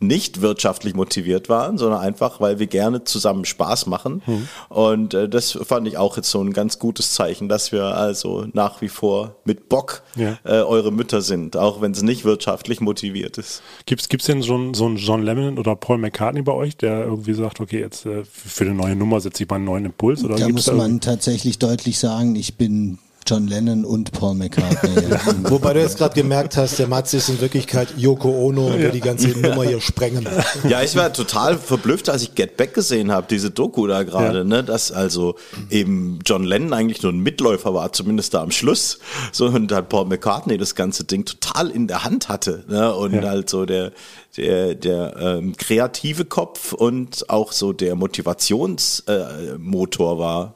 nicht wirtschaftlich motiviert waren, sondern einfach, weil wir gerne zusammen Spaß machen. Und äh, das fand ich auch jetzt so ein ganz gutes Zeichen, dass wir also nach wie vor mit Bock Ja. äh, eure Mütter sind, auch wenn es nicht wirtschaftlich motiviert ist. Gibt's gibt's denn so einen, so einen John Lennon oder Paul McCartney bei euch, der irgendwie sagt, okay, jetzt äh, für eine neue Nummer setze ich mal einen neuen Impuls? Oder Da gibt's muss man irgendwie- tatsächlich deutlich sagen, ich bin John Lennon und Paul McCartney. Wobei du jetzt gerade gemerkt hast, der Matze ist in Wirklichkeit Yoko Ono und will die ganze Nummer hier sprengen. Ja, ich war total verblüfft, als ich Get Back gesehen habe, diese Doku da gerade, Ja. ne, dass also eben John Lennon eigentlich nur ein Mitläufer war, zumindest da am Schluss, so und dann Paul McCartney das ganze Ding total in der Hand hatte, ne, und Ja. halt so der der der ähm, kreative Kopf und auch so der Motivationsmotor äh, war.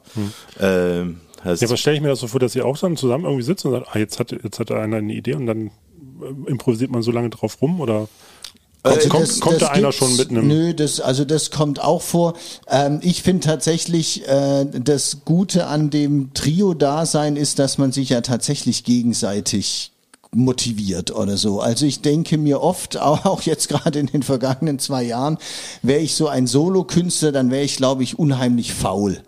Ähm, also Ja, aber stelle ich mir das so vor, dass ihr auch dann zusammen irgendwie sitzt und sagt, ah, jetzt hat, jetzt hat einer eine Idee und dann äh, improvisiert man so lange drauf rum oder Also kommt, das- kommt das da einer schon mit einem Nö, das, also das kommt auch vor. Ähm, ich finde tatsächlich, äh, das Gute an dem Trio-Dasein ist, dass man sich ja tatsächlich gegenseitig motiviert oder so. Also ich denke mir oft, auch auch jetzt gerade in den vergangenen zwei Jahren, wäre ich so ein Solokünstler, dann wäre ich, glaube ich, unheimlich faul.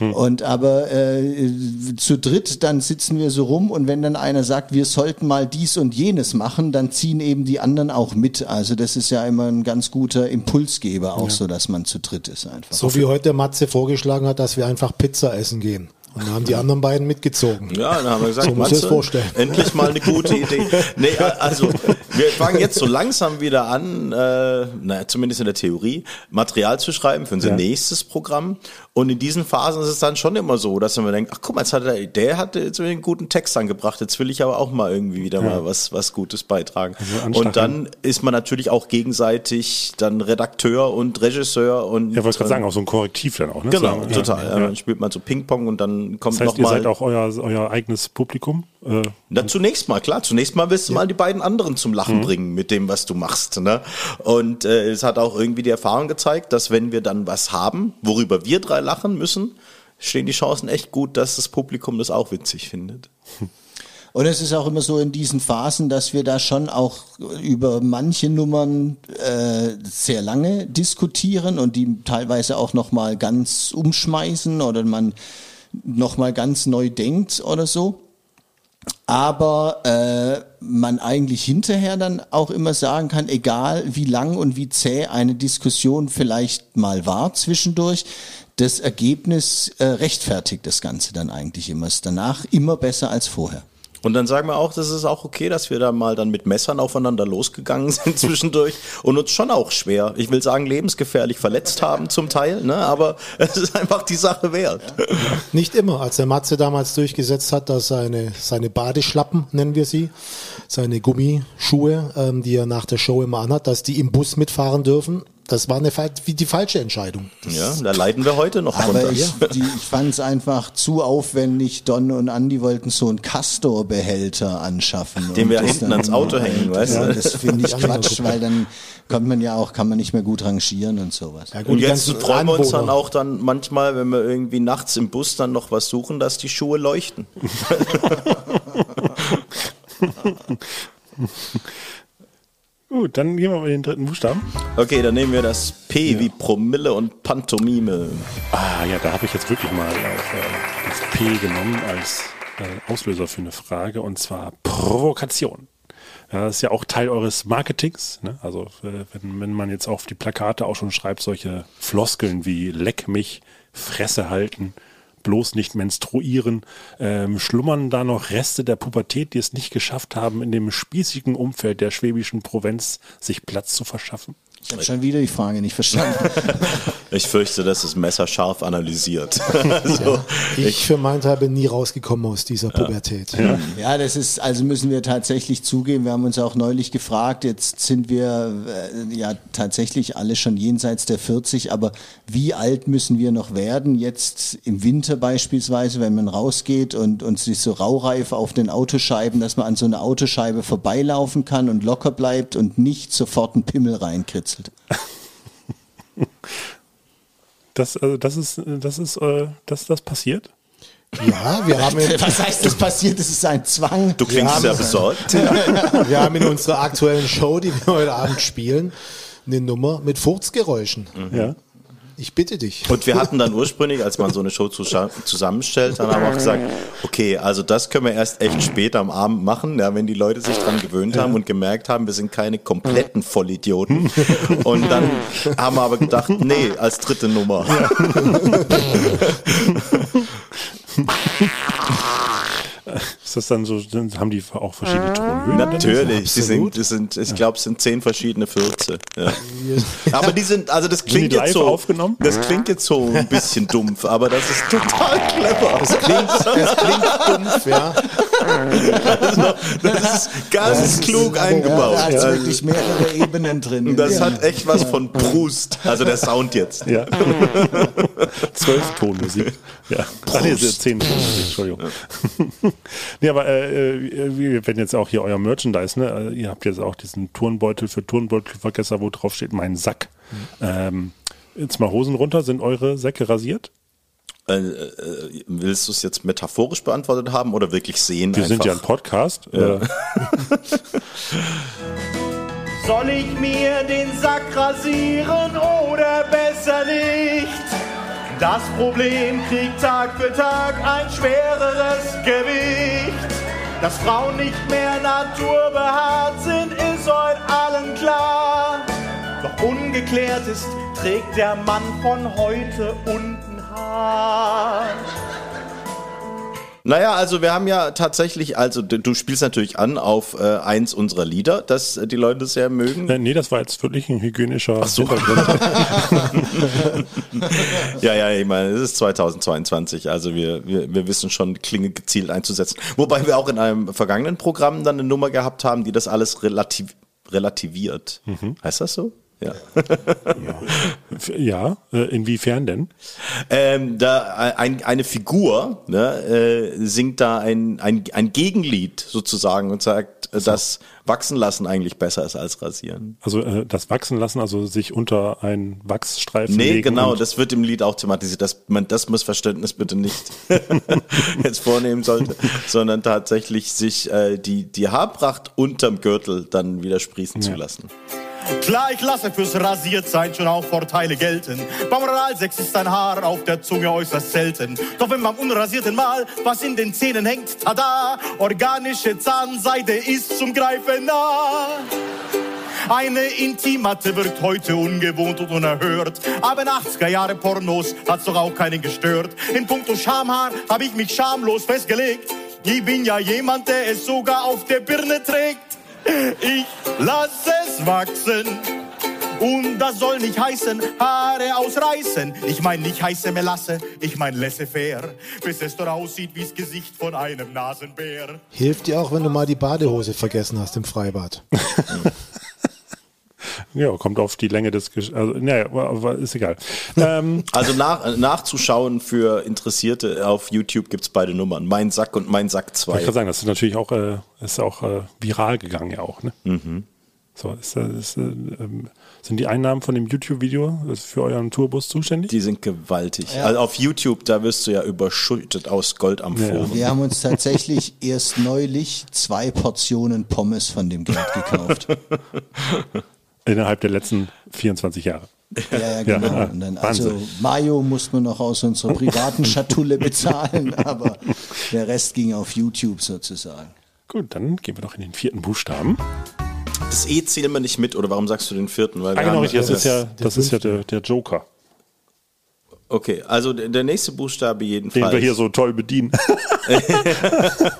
Und aber äh, zu dritt, dann sitzen wir so rum und wenn dann einer sagt, wir sollten mal dies und jenes machen, dann ziehen eben die anderen auch mit. Also das ist ja immer ein ganz guter Impulsgeber, auch so, dass man zu dritt ist einfach. So wie heute Matze vorgeschlagen hat, dass wir einfach Pizza essen gehen. Und dann haben die anderen beiden mitgezogen. Ja, dann haben wir gesagt, So muss ich es Matze, vorstellen. endlich mal eine gute Idee. Nee, also wir fangen jetzt so langsam wieder an, äh, naja, zumindest in der Theorie, Material zu schreiben für unser Ja. nächstes Programm. Und in diesen Phasen ist es dann schon immer so, dass man denkt, ach guck mal, jetzt hat er, der hat jetzt einen guten Text angebracht, jetzt will ich aber auch mal irgendwie wieder mal was, was Gutes beitragen. anstacheln. und dann ist man natürlich auch gegenseitig dann Redakteur und Regisseur und Ja, wollte gerade sagen, auch so ein Korrektiv dann auch, ne? Genau, So, total. Ja, Ja, ja. Dann spielt man so Ping-Pong und dann kommt Das heißt, ihr noch seid auch euer, euer eigenes Publikum? Äh, Na, zunächst mal, klar. Zunächst mal willst du mal die beiden anderen zum Lachen bringen mit dem, was du machst. Ne? Und äh, es hat auch irgendwie die Erfahrung gezeigt, dass wenn wir dann was haben, worüber wir drei lachen müssen, stehen die Chancen echt gut, dass das Publikum das auch witzig findet. Und es ist auch immer so in diesen Phasen, dass wir da schon auch über manche Nummern äh, sehr lange diskutieren und die teilweise auch noch mal ganz umschmeißen oder man noch mal ganz neu denkt oder so. Aber äh, man eigentlich hinterher dann auch immer sagen kann, egal wie lang und wie zäh eine Diskussion vielleicht mal war zwischendurch, das Ergebnis äh, rechtfertigt das Ganze dann eigentlich immer. Ist danach immer besser als vorher. Und dann sagen wir auch, das ist auch okay, dass wir da mal dann mit Messern aufeinander losgegangen sind zwischendurch und uns schon auch schwer, ich will sagen, lebensgefährlich verletzt haben zum Teil, ne? aber es ist einfach die Sache wert. Nicht immer. Als der Matze damals durchgesetzt hat, dass seine, seine Badeschlappen, nennen wir sie, seine Gummischuhe, ähm, die er nach der Show immer anhat, dass die im Bus mitfahren dürfen, das war eine, die falsche Entscheidung. Ja, da leiden wir heute noch Aber drunter. ich, die, ich fand es einfach zu aufwendig. Don und Andy wollten so einen Castor-Behälter anschaffen. Den Und wir das hinten dann- ans Auto hängen, weißt ja, du? Das finde ich andere Quatsch, weil dann kommt man ja auch, kann man nicht mehr gut rangieren und sowas. Ja, gut, Und jetzt freuen wir uns dann auch dann manchmal, wenn wir irgendwie nachts im Bus dann noch was suchen, dass die Schuhe leuchten. gut, dann gehen wir mal den dritten Buchstaben. Okay, dann nehmen wir das P wie Promille und Pantomime. Ah ja, da habe ich jetzt wirklich mal äh, das P genommen als äh, Auslöser für eine Frage und zwar Provokation. Ja, das ist ja auch Teil eures Marketings. Ne? Also äh, wenn, wenn man jetzt auf die Plakate auch schon schreibt, solche Floskeln wie leck mich, Fresse halten, bloß nicht menstruieren, ähm, schlummern da noch Reste der Pubertät, die es nicht geschafft haben, in dem spießigen Umfeld der schwäbischen Provinz sich Platz zu verschaffen? Ich habe schon wieder die Frage nicht verstanden. Ich fürchte, das ist messerscharf analysiert. also, Ich für meinen Teil bin nie rausgekommen aus dieser Pubertät. Ja, das ist, also müssen wir tatsächlich zugeben, wir haben uns auch neulich gefragt, jetzt sind wir äh, ja tatsächlich alle schon jenseits der 40, aber wie alt müssen wir noch werden, jetzt im Winter beispielsweise, wenn man rausgeht und, und sich so raureif auf den Autoscheiben, dass man an so eine Autoscheibe vorbeilaufen kann und locker bleibt und nicht sofort einen Pimmel reinkritzelt. Das, also das ist, das ist, äh, das, das passiert. Ja, wir haben, in, Was heißt, das passiert, das ist ein Zwang. du klingst haben- sehr besorgt. wir haben in unserer aktuellen Show, die wir heute Abend spielen, eine Nummer mit Furzgeräuschen. Ja. Ich bitte dich. Und wir hatten dann ursprünglich, als man so eine Show zusammenstellt, dann haben wir auch gesagt, okay, also das können wir erst echt spät am Abend machen, ja, wenn die Leute sich dran gewöhnt haben und gemerkt haben, wir sind keine kompletten Vollidioten. Und dann haben wir aber gedacht, nee, als dritte Nummer. Ist das dann so, sind- haben die auch verschiedene Tonhöhen? Natürlich, die sind, die sind, ich glaube, es sind zehn verschiedene Fürze. Ja. Aber die sind, also das klingt jetzt so, aufgenommen? das klingt jetzt so ein bisschen dumpf, aber das ist total clever. Das klingt, das klingt dumpf, ja. Das ist ganz klug Ja, eingebaut. da hat wirklich mehrere Ebenen drin. Das Ja. hat echt was von Proust. Also der Sound jetzt. Ja. Zwölf Tonmusik. Ja. Nee, zehn Tonmusik, Entschuldigung. Nee, aber äh, äh, wir- wenn jetzt auch hier euer Merchandise, ne, äh, ihr habt jetzt auch diesen Turnbeutel für Turnbeutelvergesser, wo drauf steht, mein Sack. Ähm, jetzt mal Hosen runter, sind eure Säcke rasiert? Äh, äh, willst du es jetzt metaphorisch beantwortet haben oder wirklich sehen? Wir einfach? sind ja ein Podcast. Äh, Soll ich mir den Sack rasieren oder besser nicht? Das Problem kriegt Tag für Tag ein schwereres Gewicht. Dass Frauen nicht mehr naturbehaart sind, ist euch allen klar. Doch ungeklärt ist, trägt der Mann von heute unten Haar. Naja, also wir haben ja tatsächlich, also du du spielst natürlich an auf äh, eins unserer Lieder, das äh, die Leute sehr mögen. äh, nee, das war jetzt wirklich ein hygienischer so. Hintergrund. Ja, ja, ich meine, es ist 2022, also wir, wir, wir wissen schon, Klinge gezielt einzusetzen. Wobei wir auch in einem vergangenen Programm dann eine Nummer gehabt haben, die das alles relativ, relativiert. Heißt das so? Ja. ja, äh, inwiefern denn? Ähm, da ein, eine Figur ne, äh, singt da ein, ein, ein Gegenlied sozusagen und sagt, äh, dass wachsen lassen eigentlich besser ist als rasieren. Also äh, das wachsen lassen, also sich unter einen Wachsstreifen Nee, legen. genau, das wird im Lied auch thematisiert, dass man das Missverständnis bitte nicht jetzt vornehmen sollte, sondern tatsächlich sich äh, die, die Haarpracht unterm Gürtel dann wieder sprießen zu lassen. Klar, ich lasse fürs Rasiertsein schon auch Vorteile gelten. Beim Oralsex ist ein Haar auf der Zunge äußerst selten. Doch wenn beim unrasierten Mal was in den Zähnen hängt, tada, organische Zahnseide ist zum Greifen nah. Eine Intimatte wirkt heute ungewohnt und unerhört. Aber in 80er Jahre Pornos hat's doch auch keinen gestört. In puncto Schamhaar habe ich mich schamlos festgelegt. Ich bin ja jemand, der es sogar auf der Birne trägt. Ich lass es wachsen. Und das soll nicht heißen, Haare ausreißen. Ich mein nicht heiße Melasse, ich mein laissez-faire. Bis es doch aussieht wie's Gesicht von einem Nasenbär. Hilft dir auch, wenn du mal die Badehose vergessen hast im Freibad. Ja, kommt auf die Länge des, Gesch also, naja, aber ist egal. Ähm, Also nach, nachzuschauen für Interessierte auf YouTube gibt's beide Nummern. Mein Sack und Mein Sack wollte ich 2. gerade sagen, das ist natürlich auch, äh, ist auch äh, viral gegangen ja auch, ne? Mhm. So, ist, äh, ist, äh, ähm, sind die Einnahmen von dem YouTube-Video für euren Tourbus zuständig? Die sind gewaltig. Also auf YouTube, da wirst du ja überschüttet aus Goldamphoren. Wir haben uns tatsächlich erst neulich zwei Portionen Pommes von dem Geld gekauft. Innerhalb der letzten 24 Jahre. Ja, ja, genau. Ja, Und dann, also. Mayo musste man noch aus unserer privaten Schatulle bezahlen, aber der Rest ging auf YouTube sozusagen. Gut, dann gehen wir doch in den vierten Buchstaben. Das E zählen wir nicht mit, oder warum sagst du den vierten? Weil Ah, wir genau, richtig, das ist ja, das ist ja der, der Joker, Okay, also der nächste Buchstabe den jedenfalls. wir hier so toll bedienen.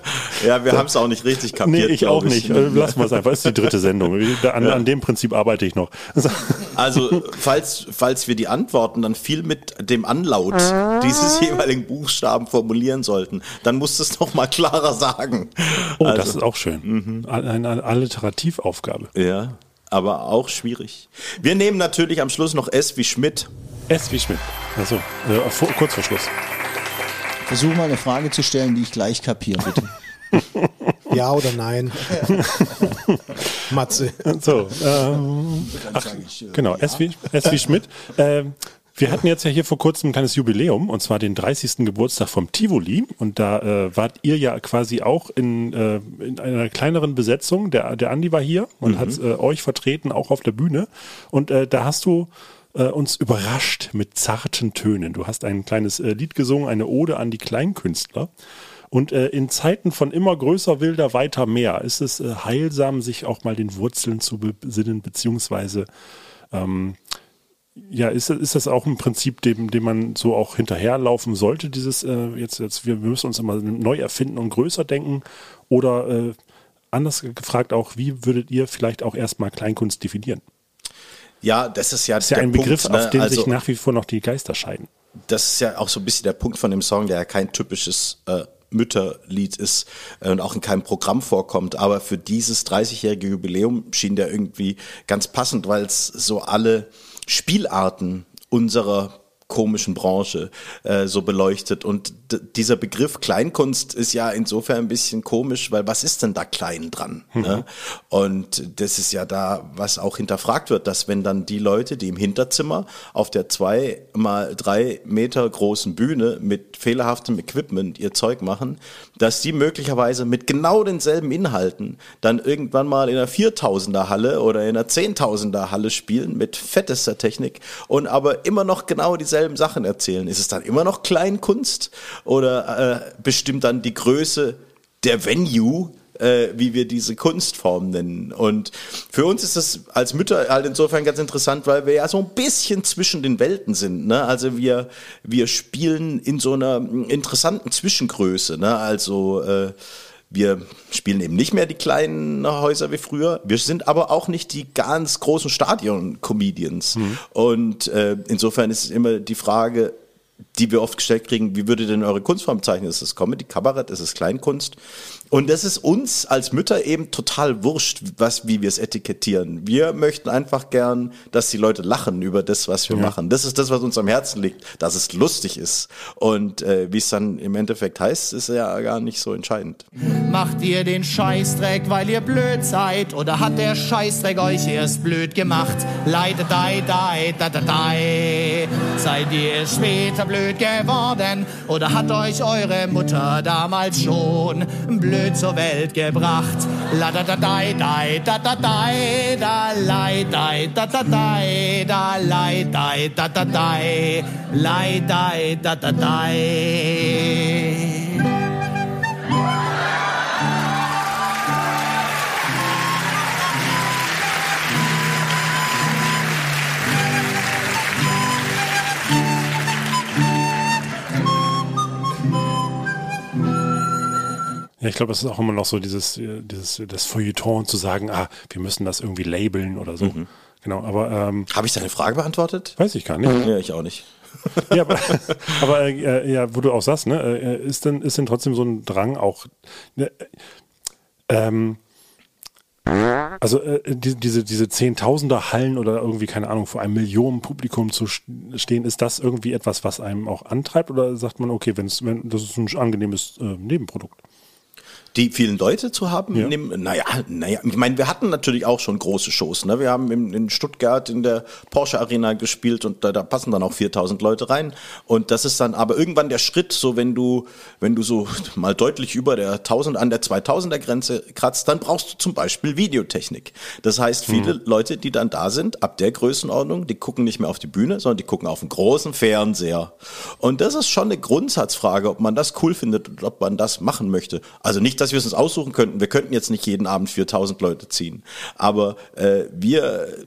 Ja, wir haben es auch nicht richtig Nee, kapiert. ich auch glaub nicht. Äh, Lassen wir es einfach. Ist die dritte Sendung. An, an dem Prinzip arbeite ich noch. Also, falls, falls wir die Antworten dann viel mit dem Anlaut dieses jeweiligen Buchstaben formulieren sollten, dann musst du es noch mal klarer sagen. Oh, also, das ist auch schön. Eine, eine Alliterativaufgabe. Ja, aber auch schwierig. Wir nehmen natürlich am Schluss noch S wie Schmidt. S wie Schmidt. Also, äh, vor, kurz vor Schluss. Versuch mal eine Frage zu stellen, die ich gleich kapiere, bitte. Ja oder nein? Matze. So, ähm, ach, genau, S wie, S wie Schmidt. Ähm, wir hatten jetzt ja hier vor kurzem ein kleines Jubiläum, und zwar den 30. Geburtstag vom Tivoli. Und da äh, wart ihr ja quasi auch in, äh, in einer kleineren Besetzung. Der, der Andi war hier und hat äh, euch vertreten, auch auf der Bühne. Und äh, da hast du äh, uns überrascht mit zarten Tönen. Du hast ein kleines äh, Lied gesungen, eine Ode an die Kleinkünstler. Und äh, in Zeiten von immer größer, wilder, weiter, mehr ist es äh, heilsam, sich auch mal den Wurzeln zu besinnen, beziehungsweise ähm, ja, ist, ist das auch ein Prinzip, dem, dem man so auch hinterherlaufen sollte, dieses äh, jetzt, jetzt, wir müssen uns immer neu erfinden und größer denken? Oder äh, anders gefragt auch, wie würdet ihr vielleicht auch erstmal Kleinkunst definieren? Ja, das ist ja, Das ist ja ein Begriff, Punkt, ne? auf dem also, sich nach wie vor noch die Geister scheiden. das ist ja auch so ein bisschen der Punkt von dem Song, der ja kein typisches äh, Mütterlied ist äh, und auch in keinem Programm vorkommt. Aber für dieses 30-jährige Jubiläum schien der irgendwie ganz passend, weil es so alle Spielarten unserer komischen Branche äh, so beleuchtet. Und dieser Begriff Kleinkunst ist ja insofern ein bisschen komisch, weil was ist denn da klein dran? Ne? Und das ist ja da, was auch hinterfragt wird, dass wenn dann die Leute, die im Hinterzimmer auf der zwei mal drei Meter großen Bühne mit fehlerhaftem Equipment ihr Zeug machen, dass die möglicherweise mit genau denselben Inhalten dann irgendwann mal in einer 4000er Halle oder in einer 10.000er Halle spielen mit fettester Technik und aber immer noch genau dieselben Sachen erzählen. Ist es dann immer noch Kleinkunst oder äh, bestimmt dann die Größe der Venue, äh, wie wir diese Kunstform nennen. Und für uns ist das als Mütter halt insofern ganz interessant, weil wir ja so ein bisschen zwischen den Welten sind. Ne? Also wir, wir spielen in so einer interessanten Zwischengröße. Ne? Also äh, wir spielen eben nicht mehr die kleinen Häuser wie früher. Wir sind aber auch nicht die ganz großen Stadion-Comedians. Und äh, insofern ist es immer die Frage, die wir oft gestellt kriegen, wie würde denn eure Kunstform bezeichnen? Ist es Comedy, Kabarett, ist es Kleinkunst? Und das ist uns als Mütter eben total wurscht, was, wie wir es etikettieren. Wir möchten einfach gern, dass die Leute lachen über das, was wir machen. Das ist das, was uns am Herzen liegt, dass es lustig ist. Und äh, wie es dann im Endeffekt heißt, ist ja gar nicht so entscheidend. Macht ihr den Scheißdreck, weil ihr blöd seid? Oder hat der Scheißdreck euch erst blöd gemacht? Leide, dei, dei, da, da, dei. Seid ihr später blöd geworden? Oder hat euch eure Mutter damals schon blöd zur Welt gebracht? La, da, da, dei, dei, da, da, dei, da, lei, dei, da, da, dei, da, lei, dei, da, da, dei, lei, dei, da, da, dei. Ja, ich glaube, es ist auch immer noch so dieses, äh, dieses, das Feuilleton zu sagen, ah, wir müssen das irgendwie labeln oder so. Genau, aber ähm, Habe ich deine Frage beantwortet? weiß ich gar nicht. Ja, ich auch nicht. ja, aber, aber äh, ja, wo du auch sagst, ne, äh, ist denn, ist denn trotzdem so ein Drang auch, ne, ähm, also äh, die, diese, diese Zehntausender Hallen oder irgendwie, keine Ahnung, vor einem Millionen Publikum zu st- stehen, ist das irgendwie etwas, was einem auch antreibt oder sagt man, okay, wenn's, wenn das ist ein angenehmes äh, Nebenprodukt? Die vielen Leute zu haben, Ja. nehmen, naja, naja, ich meine, wir hatten natürlich auch schon große Shows. Ne? Wir haben in, in Stuttgart in der Porsche Arena gespielt und da, da passen dann auch 4000 Leute rein. Und das ist dann aber irgendwann der Schritt, so wenn du, wenn du so mal deutlich über der 1000 an der 2000er Grenze kratzt, dann brauchst du zum Beispiel Videotechnik. Das heißt, viele Leute, die dann da sind, ab der Größenordnung, die gucken nicht mehr auf die Bühne, sondern die gucken auf einen großen Fernseher. Und das ist schon eine Grundsatzfrage, ob man das cool findet und ob man das machen möchte. Also nicht, dass wir es uns aussuchen könnten. Wir könnten jetzt nicht jeden Abend 4000 Leute ziehen. Aber äh, wir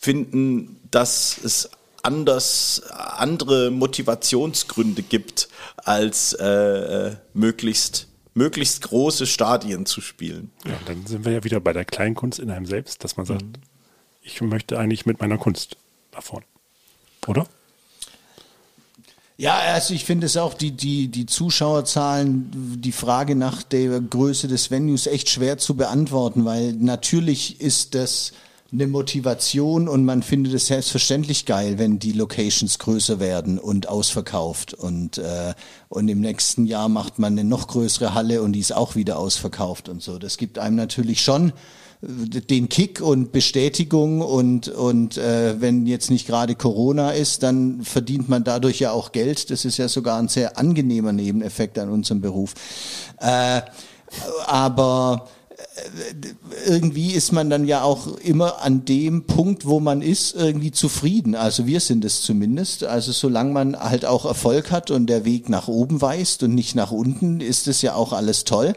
finden, dass es anders andere Motivationsgründe gibt, als äh, äh, möglichst möglichst große Stadien zu spielen. Ja, dann sind wir ja wieder bei der Kleinkunst in einem selbst, dass man sagt, ich möchte eigentlich mit meiner Kunst nach vorne. Oder? Ja, also ich finde es auch, die, die, die Zuschauerzahlen, die Frage nach der Größe des Venues echt schwer zu beantworten, weil natürlich ist das eine Motivation und man findet es selbstverständlich geil, wenn die Locations größer werden und ausverkauft und äh, und im nächsten Jahr macht man eine noch größere Halle und die ist auch wieder ausverkauft und so. Das gibt einem natürlich schon den Kick und Bestätigung und und äh, wenn jetzt nicht gerade Corona ist, dann verdient man dadurch ja auch Geld. Das ist ja sogar ein sehr angenehmer Nebeneffekt an unserem Beruf. Äh, aber irgendwie ist man dann ja auch immer an dem Punkt, wo man ist, irgendwie zufrieden. Also wir sind es zumindest. Also solange man halt auch Erfolg hat und der Weg nach oben weist und nicht nach unten, ist es ja auch alles toll.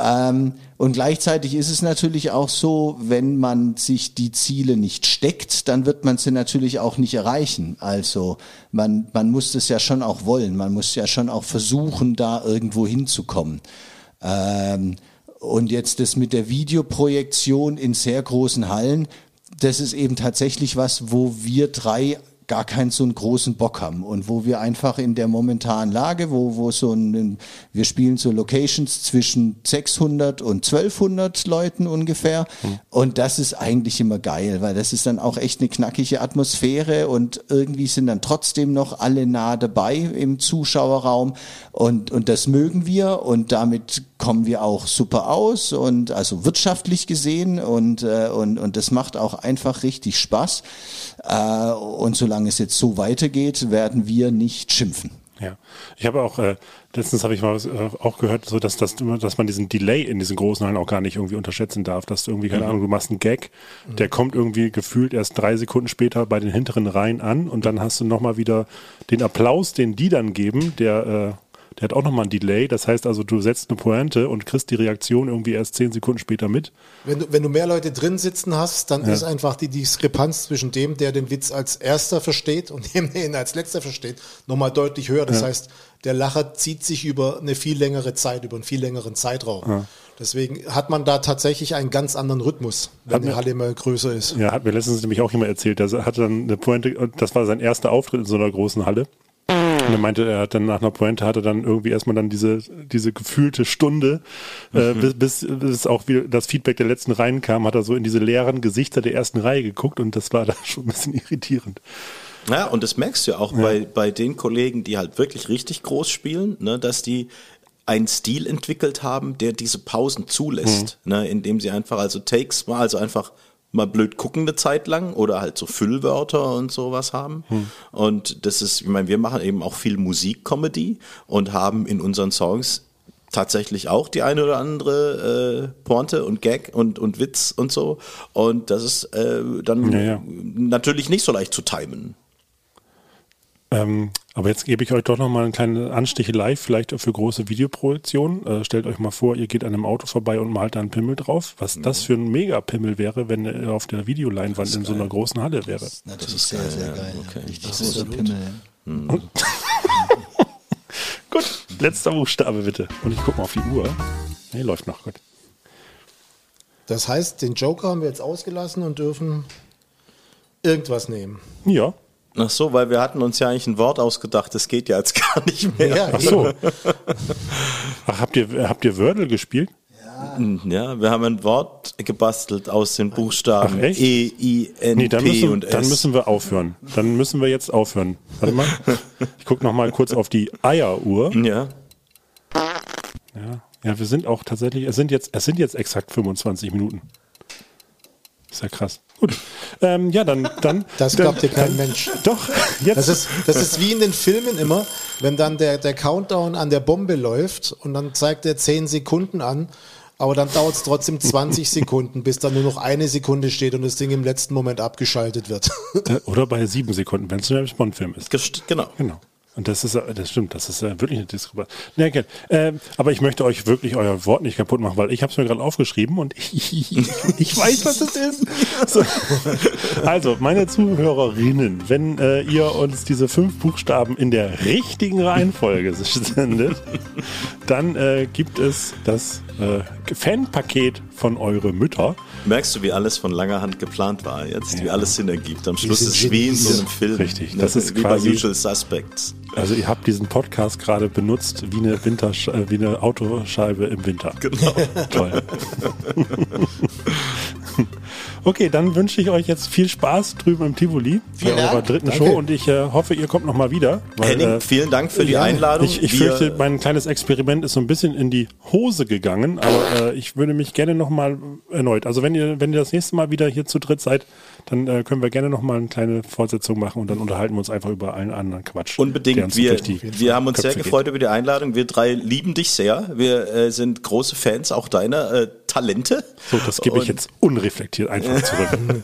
Ähm, und gleichzeitig ist es natürlich auch so, wenn man sich die Ziele nicht steckt, dann wird man sie natürlich auch nicht erreichen. Also man, man muss das ja schon auch wollen. Man muss ja schon auch versuchen, da irgendwo hinzukommen. Ähm, und jetzt das mit der Videoprojektion in sehr großen Hallen, das ist eben tatsächlich was, wo wir drei gar keinen so einen großen Bock haben. Und wo wir einfach in der momentanen Lage, wo, wo so ein, wir spielen so Locations zwischen 600 und 1200 Leuten ungefähr. Mhm. und das ist eigentlich immer geil, weil das ist dann auch echt eine knackige Atmosphäre und irgendwie sind dann trotzdem noch alle nah dabei im Zuschauerraum. Und, und das mögen wir und damit kommen wir auch super aus und also wirtschaftlich gesehen und, äh, und, und das macht auch einfach richtig Spaß. Äh, und solange es jetzt so weitergeht, werden wir nicht schimpfen. Ja, ich habe auch äh, letztens habe ich mal äh, auch gehört, so dass, dass, dass man diesen Delay in diesen großen Hallen auch gar nicht irgendwie unterschätzen darf, dass du irgendwie keine mhm. Ahnung, du machst einen Gag, mhm. der kommt irgendwie gefühlt erst drei Sekunden später bei den hinteren Reihen an und dann hast du noch mal wieder den Applaus, den die dann geben, der äh, der hat auch nochmal ein Delay. Das heißt also, du setzt eine Pointe und kriegst die Reaktion irgendwie erst zehn Sekunden später mit. Wenn du, wenn du mehr Leute drin sitzen hast, dann ja. ist einfach die Diskrepanz zwischen dem, der den Witz als erster versteht und dem, der ihn als letzter versteht, nochmal deutlich höher. Das ja. heißt, der Lacher zieht sich über eine viel längere Zeit, über einen viel längeren Zeitraum. Ja. Deswegen hat man da tatsächlich einen ganz anderen Rhythmus, wenn hat die Halle immer größer ist. Ja, hat mir letztens nämlich auch jemand erzählt. Der hatte dann eine Pointe, das war sein erster Auftritt in so einer großen Halle. Und er meinte, er hat dann nach einer Pointe hatte dann irgendwie erstmal dann diese, diese gefühlte Stunde, äh, mhm. bis, bis, auch wieder das Feedback der letzten Reihen kam, hat er so in diese leeren Gesichter der ersten Reihe geguckt und das war dann schon ein bisschen irritierend. Ja, und das merkst du ja auch ja. bei, bei den Kollegen, die halt wirklich richtig groß spielen, ne, dass die einen Stil entwickelt haben, der diese Pausen zulässt, mhm. ne, indem sie einfach also Takes mal, also einfach mal blöd gucken eine Zeit lang oder halt so Füllwörter und sowas haben. Hm. Und das ist, ich meine, wir machen eben auch viel Musik-Comedy und haben in unseren Songs tatsächlich auch die eine oder andere äh, Pointe und Gag und, und Witz und so. Und das ist äh, dann ja, ja. natürlich nicht so leicht zu timen. Ähm, aber jetzt gebe ich euch doch nochmal einen kleinen Anstich live, vielleicht für große Videoproduktionen. Äh, stellt euch mal vor, ihr geht an einem Auto vorbei und malt da einen Pimmel drauf. Was mhm. das für ein Mega-Pimmel wäre, wenn er auf der Videoleinwand in so einer großen Halle wäre. Das das ist sehr, sehr geil. Okay. Richtig großer Pimmel. Mhm. Gut, letzter Buchstabe bitte. Und ich gucke mal auf die Uhr. Nee, läuft noch, gut. Das heißt, den Joker haben wir jetzt ausgelassen und dürfen irgendwas nehmen. Ja. Ach so, weil wir hatten uns ja eigentlich ein Wort ausgedacht, das geht ja jetzt gar nicht mehr. Ja, Ach so. Ach, habt ihr, habt ihr Wordle gespielt? Ja, wir haben ein Wort gebastelt aus den Buchstaben E, I, N, nee, dann P müssen, und S. Dann müssen wir aufhören. Dann müssen wir jetzt aufhören. Warte mal. Ich gucke noch mal kurz auf die Eieruhr. Ja. Ja, ja wir sind auch tatsächlich, es sind jetzt, es sind jetzt exakt 25 Minuten. Ist ja krass. Gut. Ähm, ja, dann. dann das glaubt dir kein Mensch. Doch, jetzt. Das ist, das ist wie in den Filmen immer, wenn dann der, der Countdown an der Bombe läuft und dann zeigt er 10 Sekunden an, aber dann dauert es trotzdem 20 Sekunden, bis dann nur noch eine Sekunde steht und das Ding im letzten Moment abgeschaltet wird. Äh, oder bei sieben Sekunden, wenn es ein Bond-Film ist. Genau. Genau. Und das ist, das stimmt, das ist äh, wirklich eine Diskrepanz. Na, okay. ähm, aber ich möchte euch wirklich euer Wort nicht kaputt machen, weil ich habe es mir gerade aufgeschrieben und ich, ich weiß, was es ist. So. Also, meine Zuhörerinnen, wenn äh, ihr uns diese fünf Buchstaben in der richtigen Reihenfolge sendet, dann äh, gibt es das äh, Fanpaket von eure Mütter. Merkst du, wie alles von langer Hand geplant war jetzt, wie Ja. alles Sinn ergibt. Am Schluss ist es wie in so einem Film. Richtig, Ne? das ist wie quasi- bei Usual Suspects. Also ihr habt diesen Podcast gerade benutzt wie eine Wintersch äh, wie eine Autoscheibe im Winter. Genau. Toll. okay, dann wünsche ich euch jetzt viel Spaß drüben im Tivoli bei Vielen Dank. eurer dritten Danke. Show und ich äh, hoffe, ihr kommt noch mal wieder. weil, Henning, äh, vielen Dank für die ja, Einladung. ich, ich Wir- fürchte, mein kleines Experiment ist so ein bisschen in die Hose gegangen, aber äh, ich würde mich gerne noch mal erneut, also wenn ihr, wenn ihr das nächste Mal wieder hier zu dritt seid, dann äh, können wir gerne noch mal eine kleine Fortsetzung machen und dann unterhalten wir uns einfach über allen anderen Quatsch. Unbedingt. Wir, wir haben uns sehr Köpfe geht. gefreut über die Einladung. Wir drei lieben dich sehr. Wir äh, sind große Fans auch deiner äh, Talente. So, das gebe ich jetzt unreflektiert einfach zurück.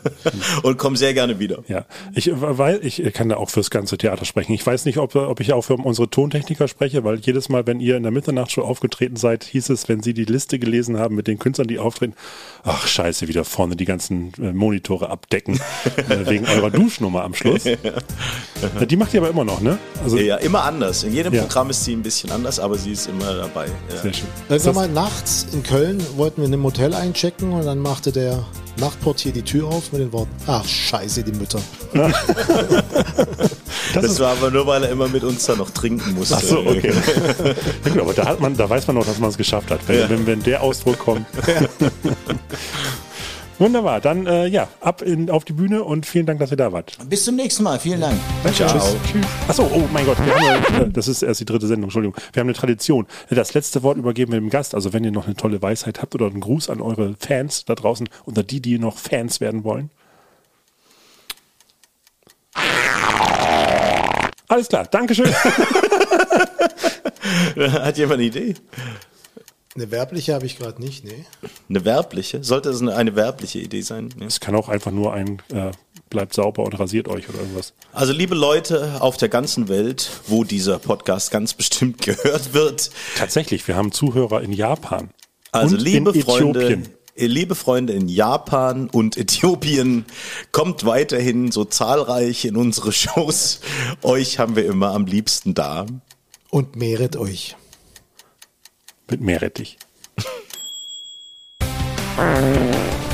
Und kommen sehr gerne wieder. Ja, ich, äh, weil ich kann da auch fürs ganze Theater sprechen. Ich weiß nicht, ob, ob ich auch für unsere Tontechniker spreche, weil jedes Mal, wenn ihr in der Mitternachtshow aufgetreten seid, hieß es, wenn sie die Liste gelesen haben mit den Künstlern, die auftreten, ach scheiße, wieder vorne die ganzen äh, Monitore abdecken, äh, wegen eurer Duschnummer am Schluss. Äh, Die macht ihr aber immer noch, ne? Also, Ja, immer anders. In jedem Ja. Programm ist sie ein bisschen anders, aber sie ist immer dabei. Ja. sehr schön. Irgendwann mal nachts in Köln wollten wir in einem Hotel einchecken und dann machte der Nachtportier die Tür auf mit den Worten, ach scheiße, die Mütter. Das, war aber nur, weil er immer mit uns da noch trinken musste. Ach so, okay. ja, gut, aber da hat man, da weiß man noch, dass man es geschafft hat, wenn, Ja. wenn, wenn der Ausdruck kommt. Wunderbar, dann äh, ja, ab in, auf die Bühne und vielen Dank, dass ihr da wart. Bis zum nächsten Mal. Vielen Dank. Ciao. Achso, oh mein Gott, wir haben, äh, das ist erst die dritte Sendung, Entschuldigung. Wir haben eine Tradition. Das letzte Wort übergeben wir dem Gast. Also wenn ihr noch eine tolle Weisheit habt oder einen Gruß an eure Fans da draußen oder die, die noch Fans werden wollen. Alles klar, Dankeschön. Hat jemand eine Idee? Eine werbliche habe ich gerade nicht, nee. Eine werbliche? Sollte es eine, eine werbliche Idee sein? Ja. Es kann auch einfach nur ein äh, bleibt sauber und rasiert euch oder irgendwas. Also liebe Leute auf der ganzen Welt, wo dieser Podcast ganz bestimmt gehört wird, Tatsächlich, wir haben Zuhörer in Japan. also und liebe in Freunde, Äthiopien. äh, liebe Freunde in Japan und Äthiopien, kommt weiterhin so zahlreich in unsere Shows. Euch haben wir immer am liebsten da. Und mehret euch. Mit Meerrettich.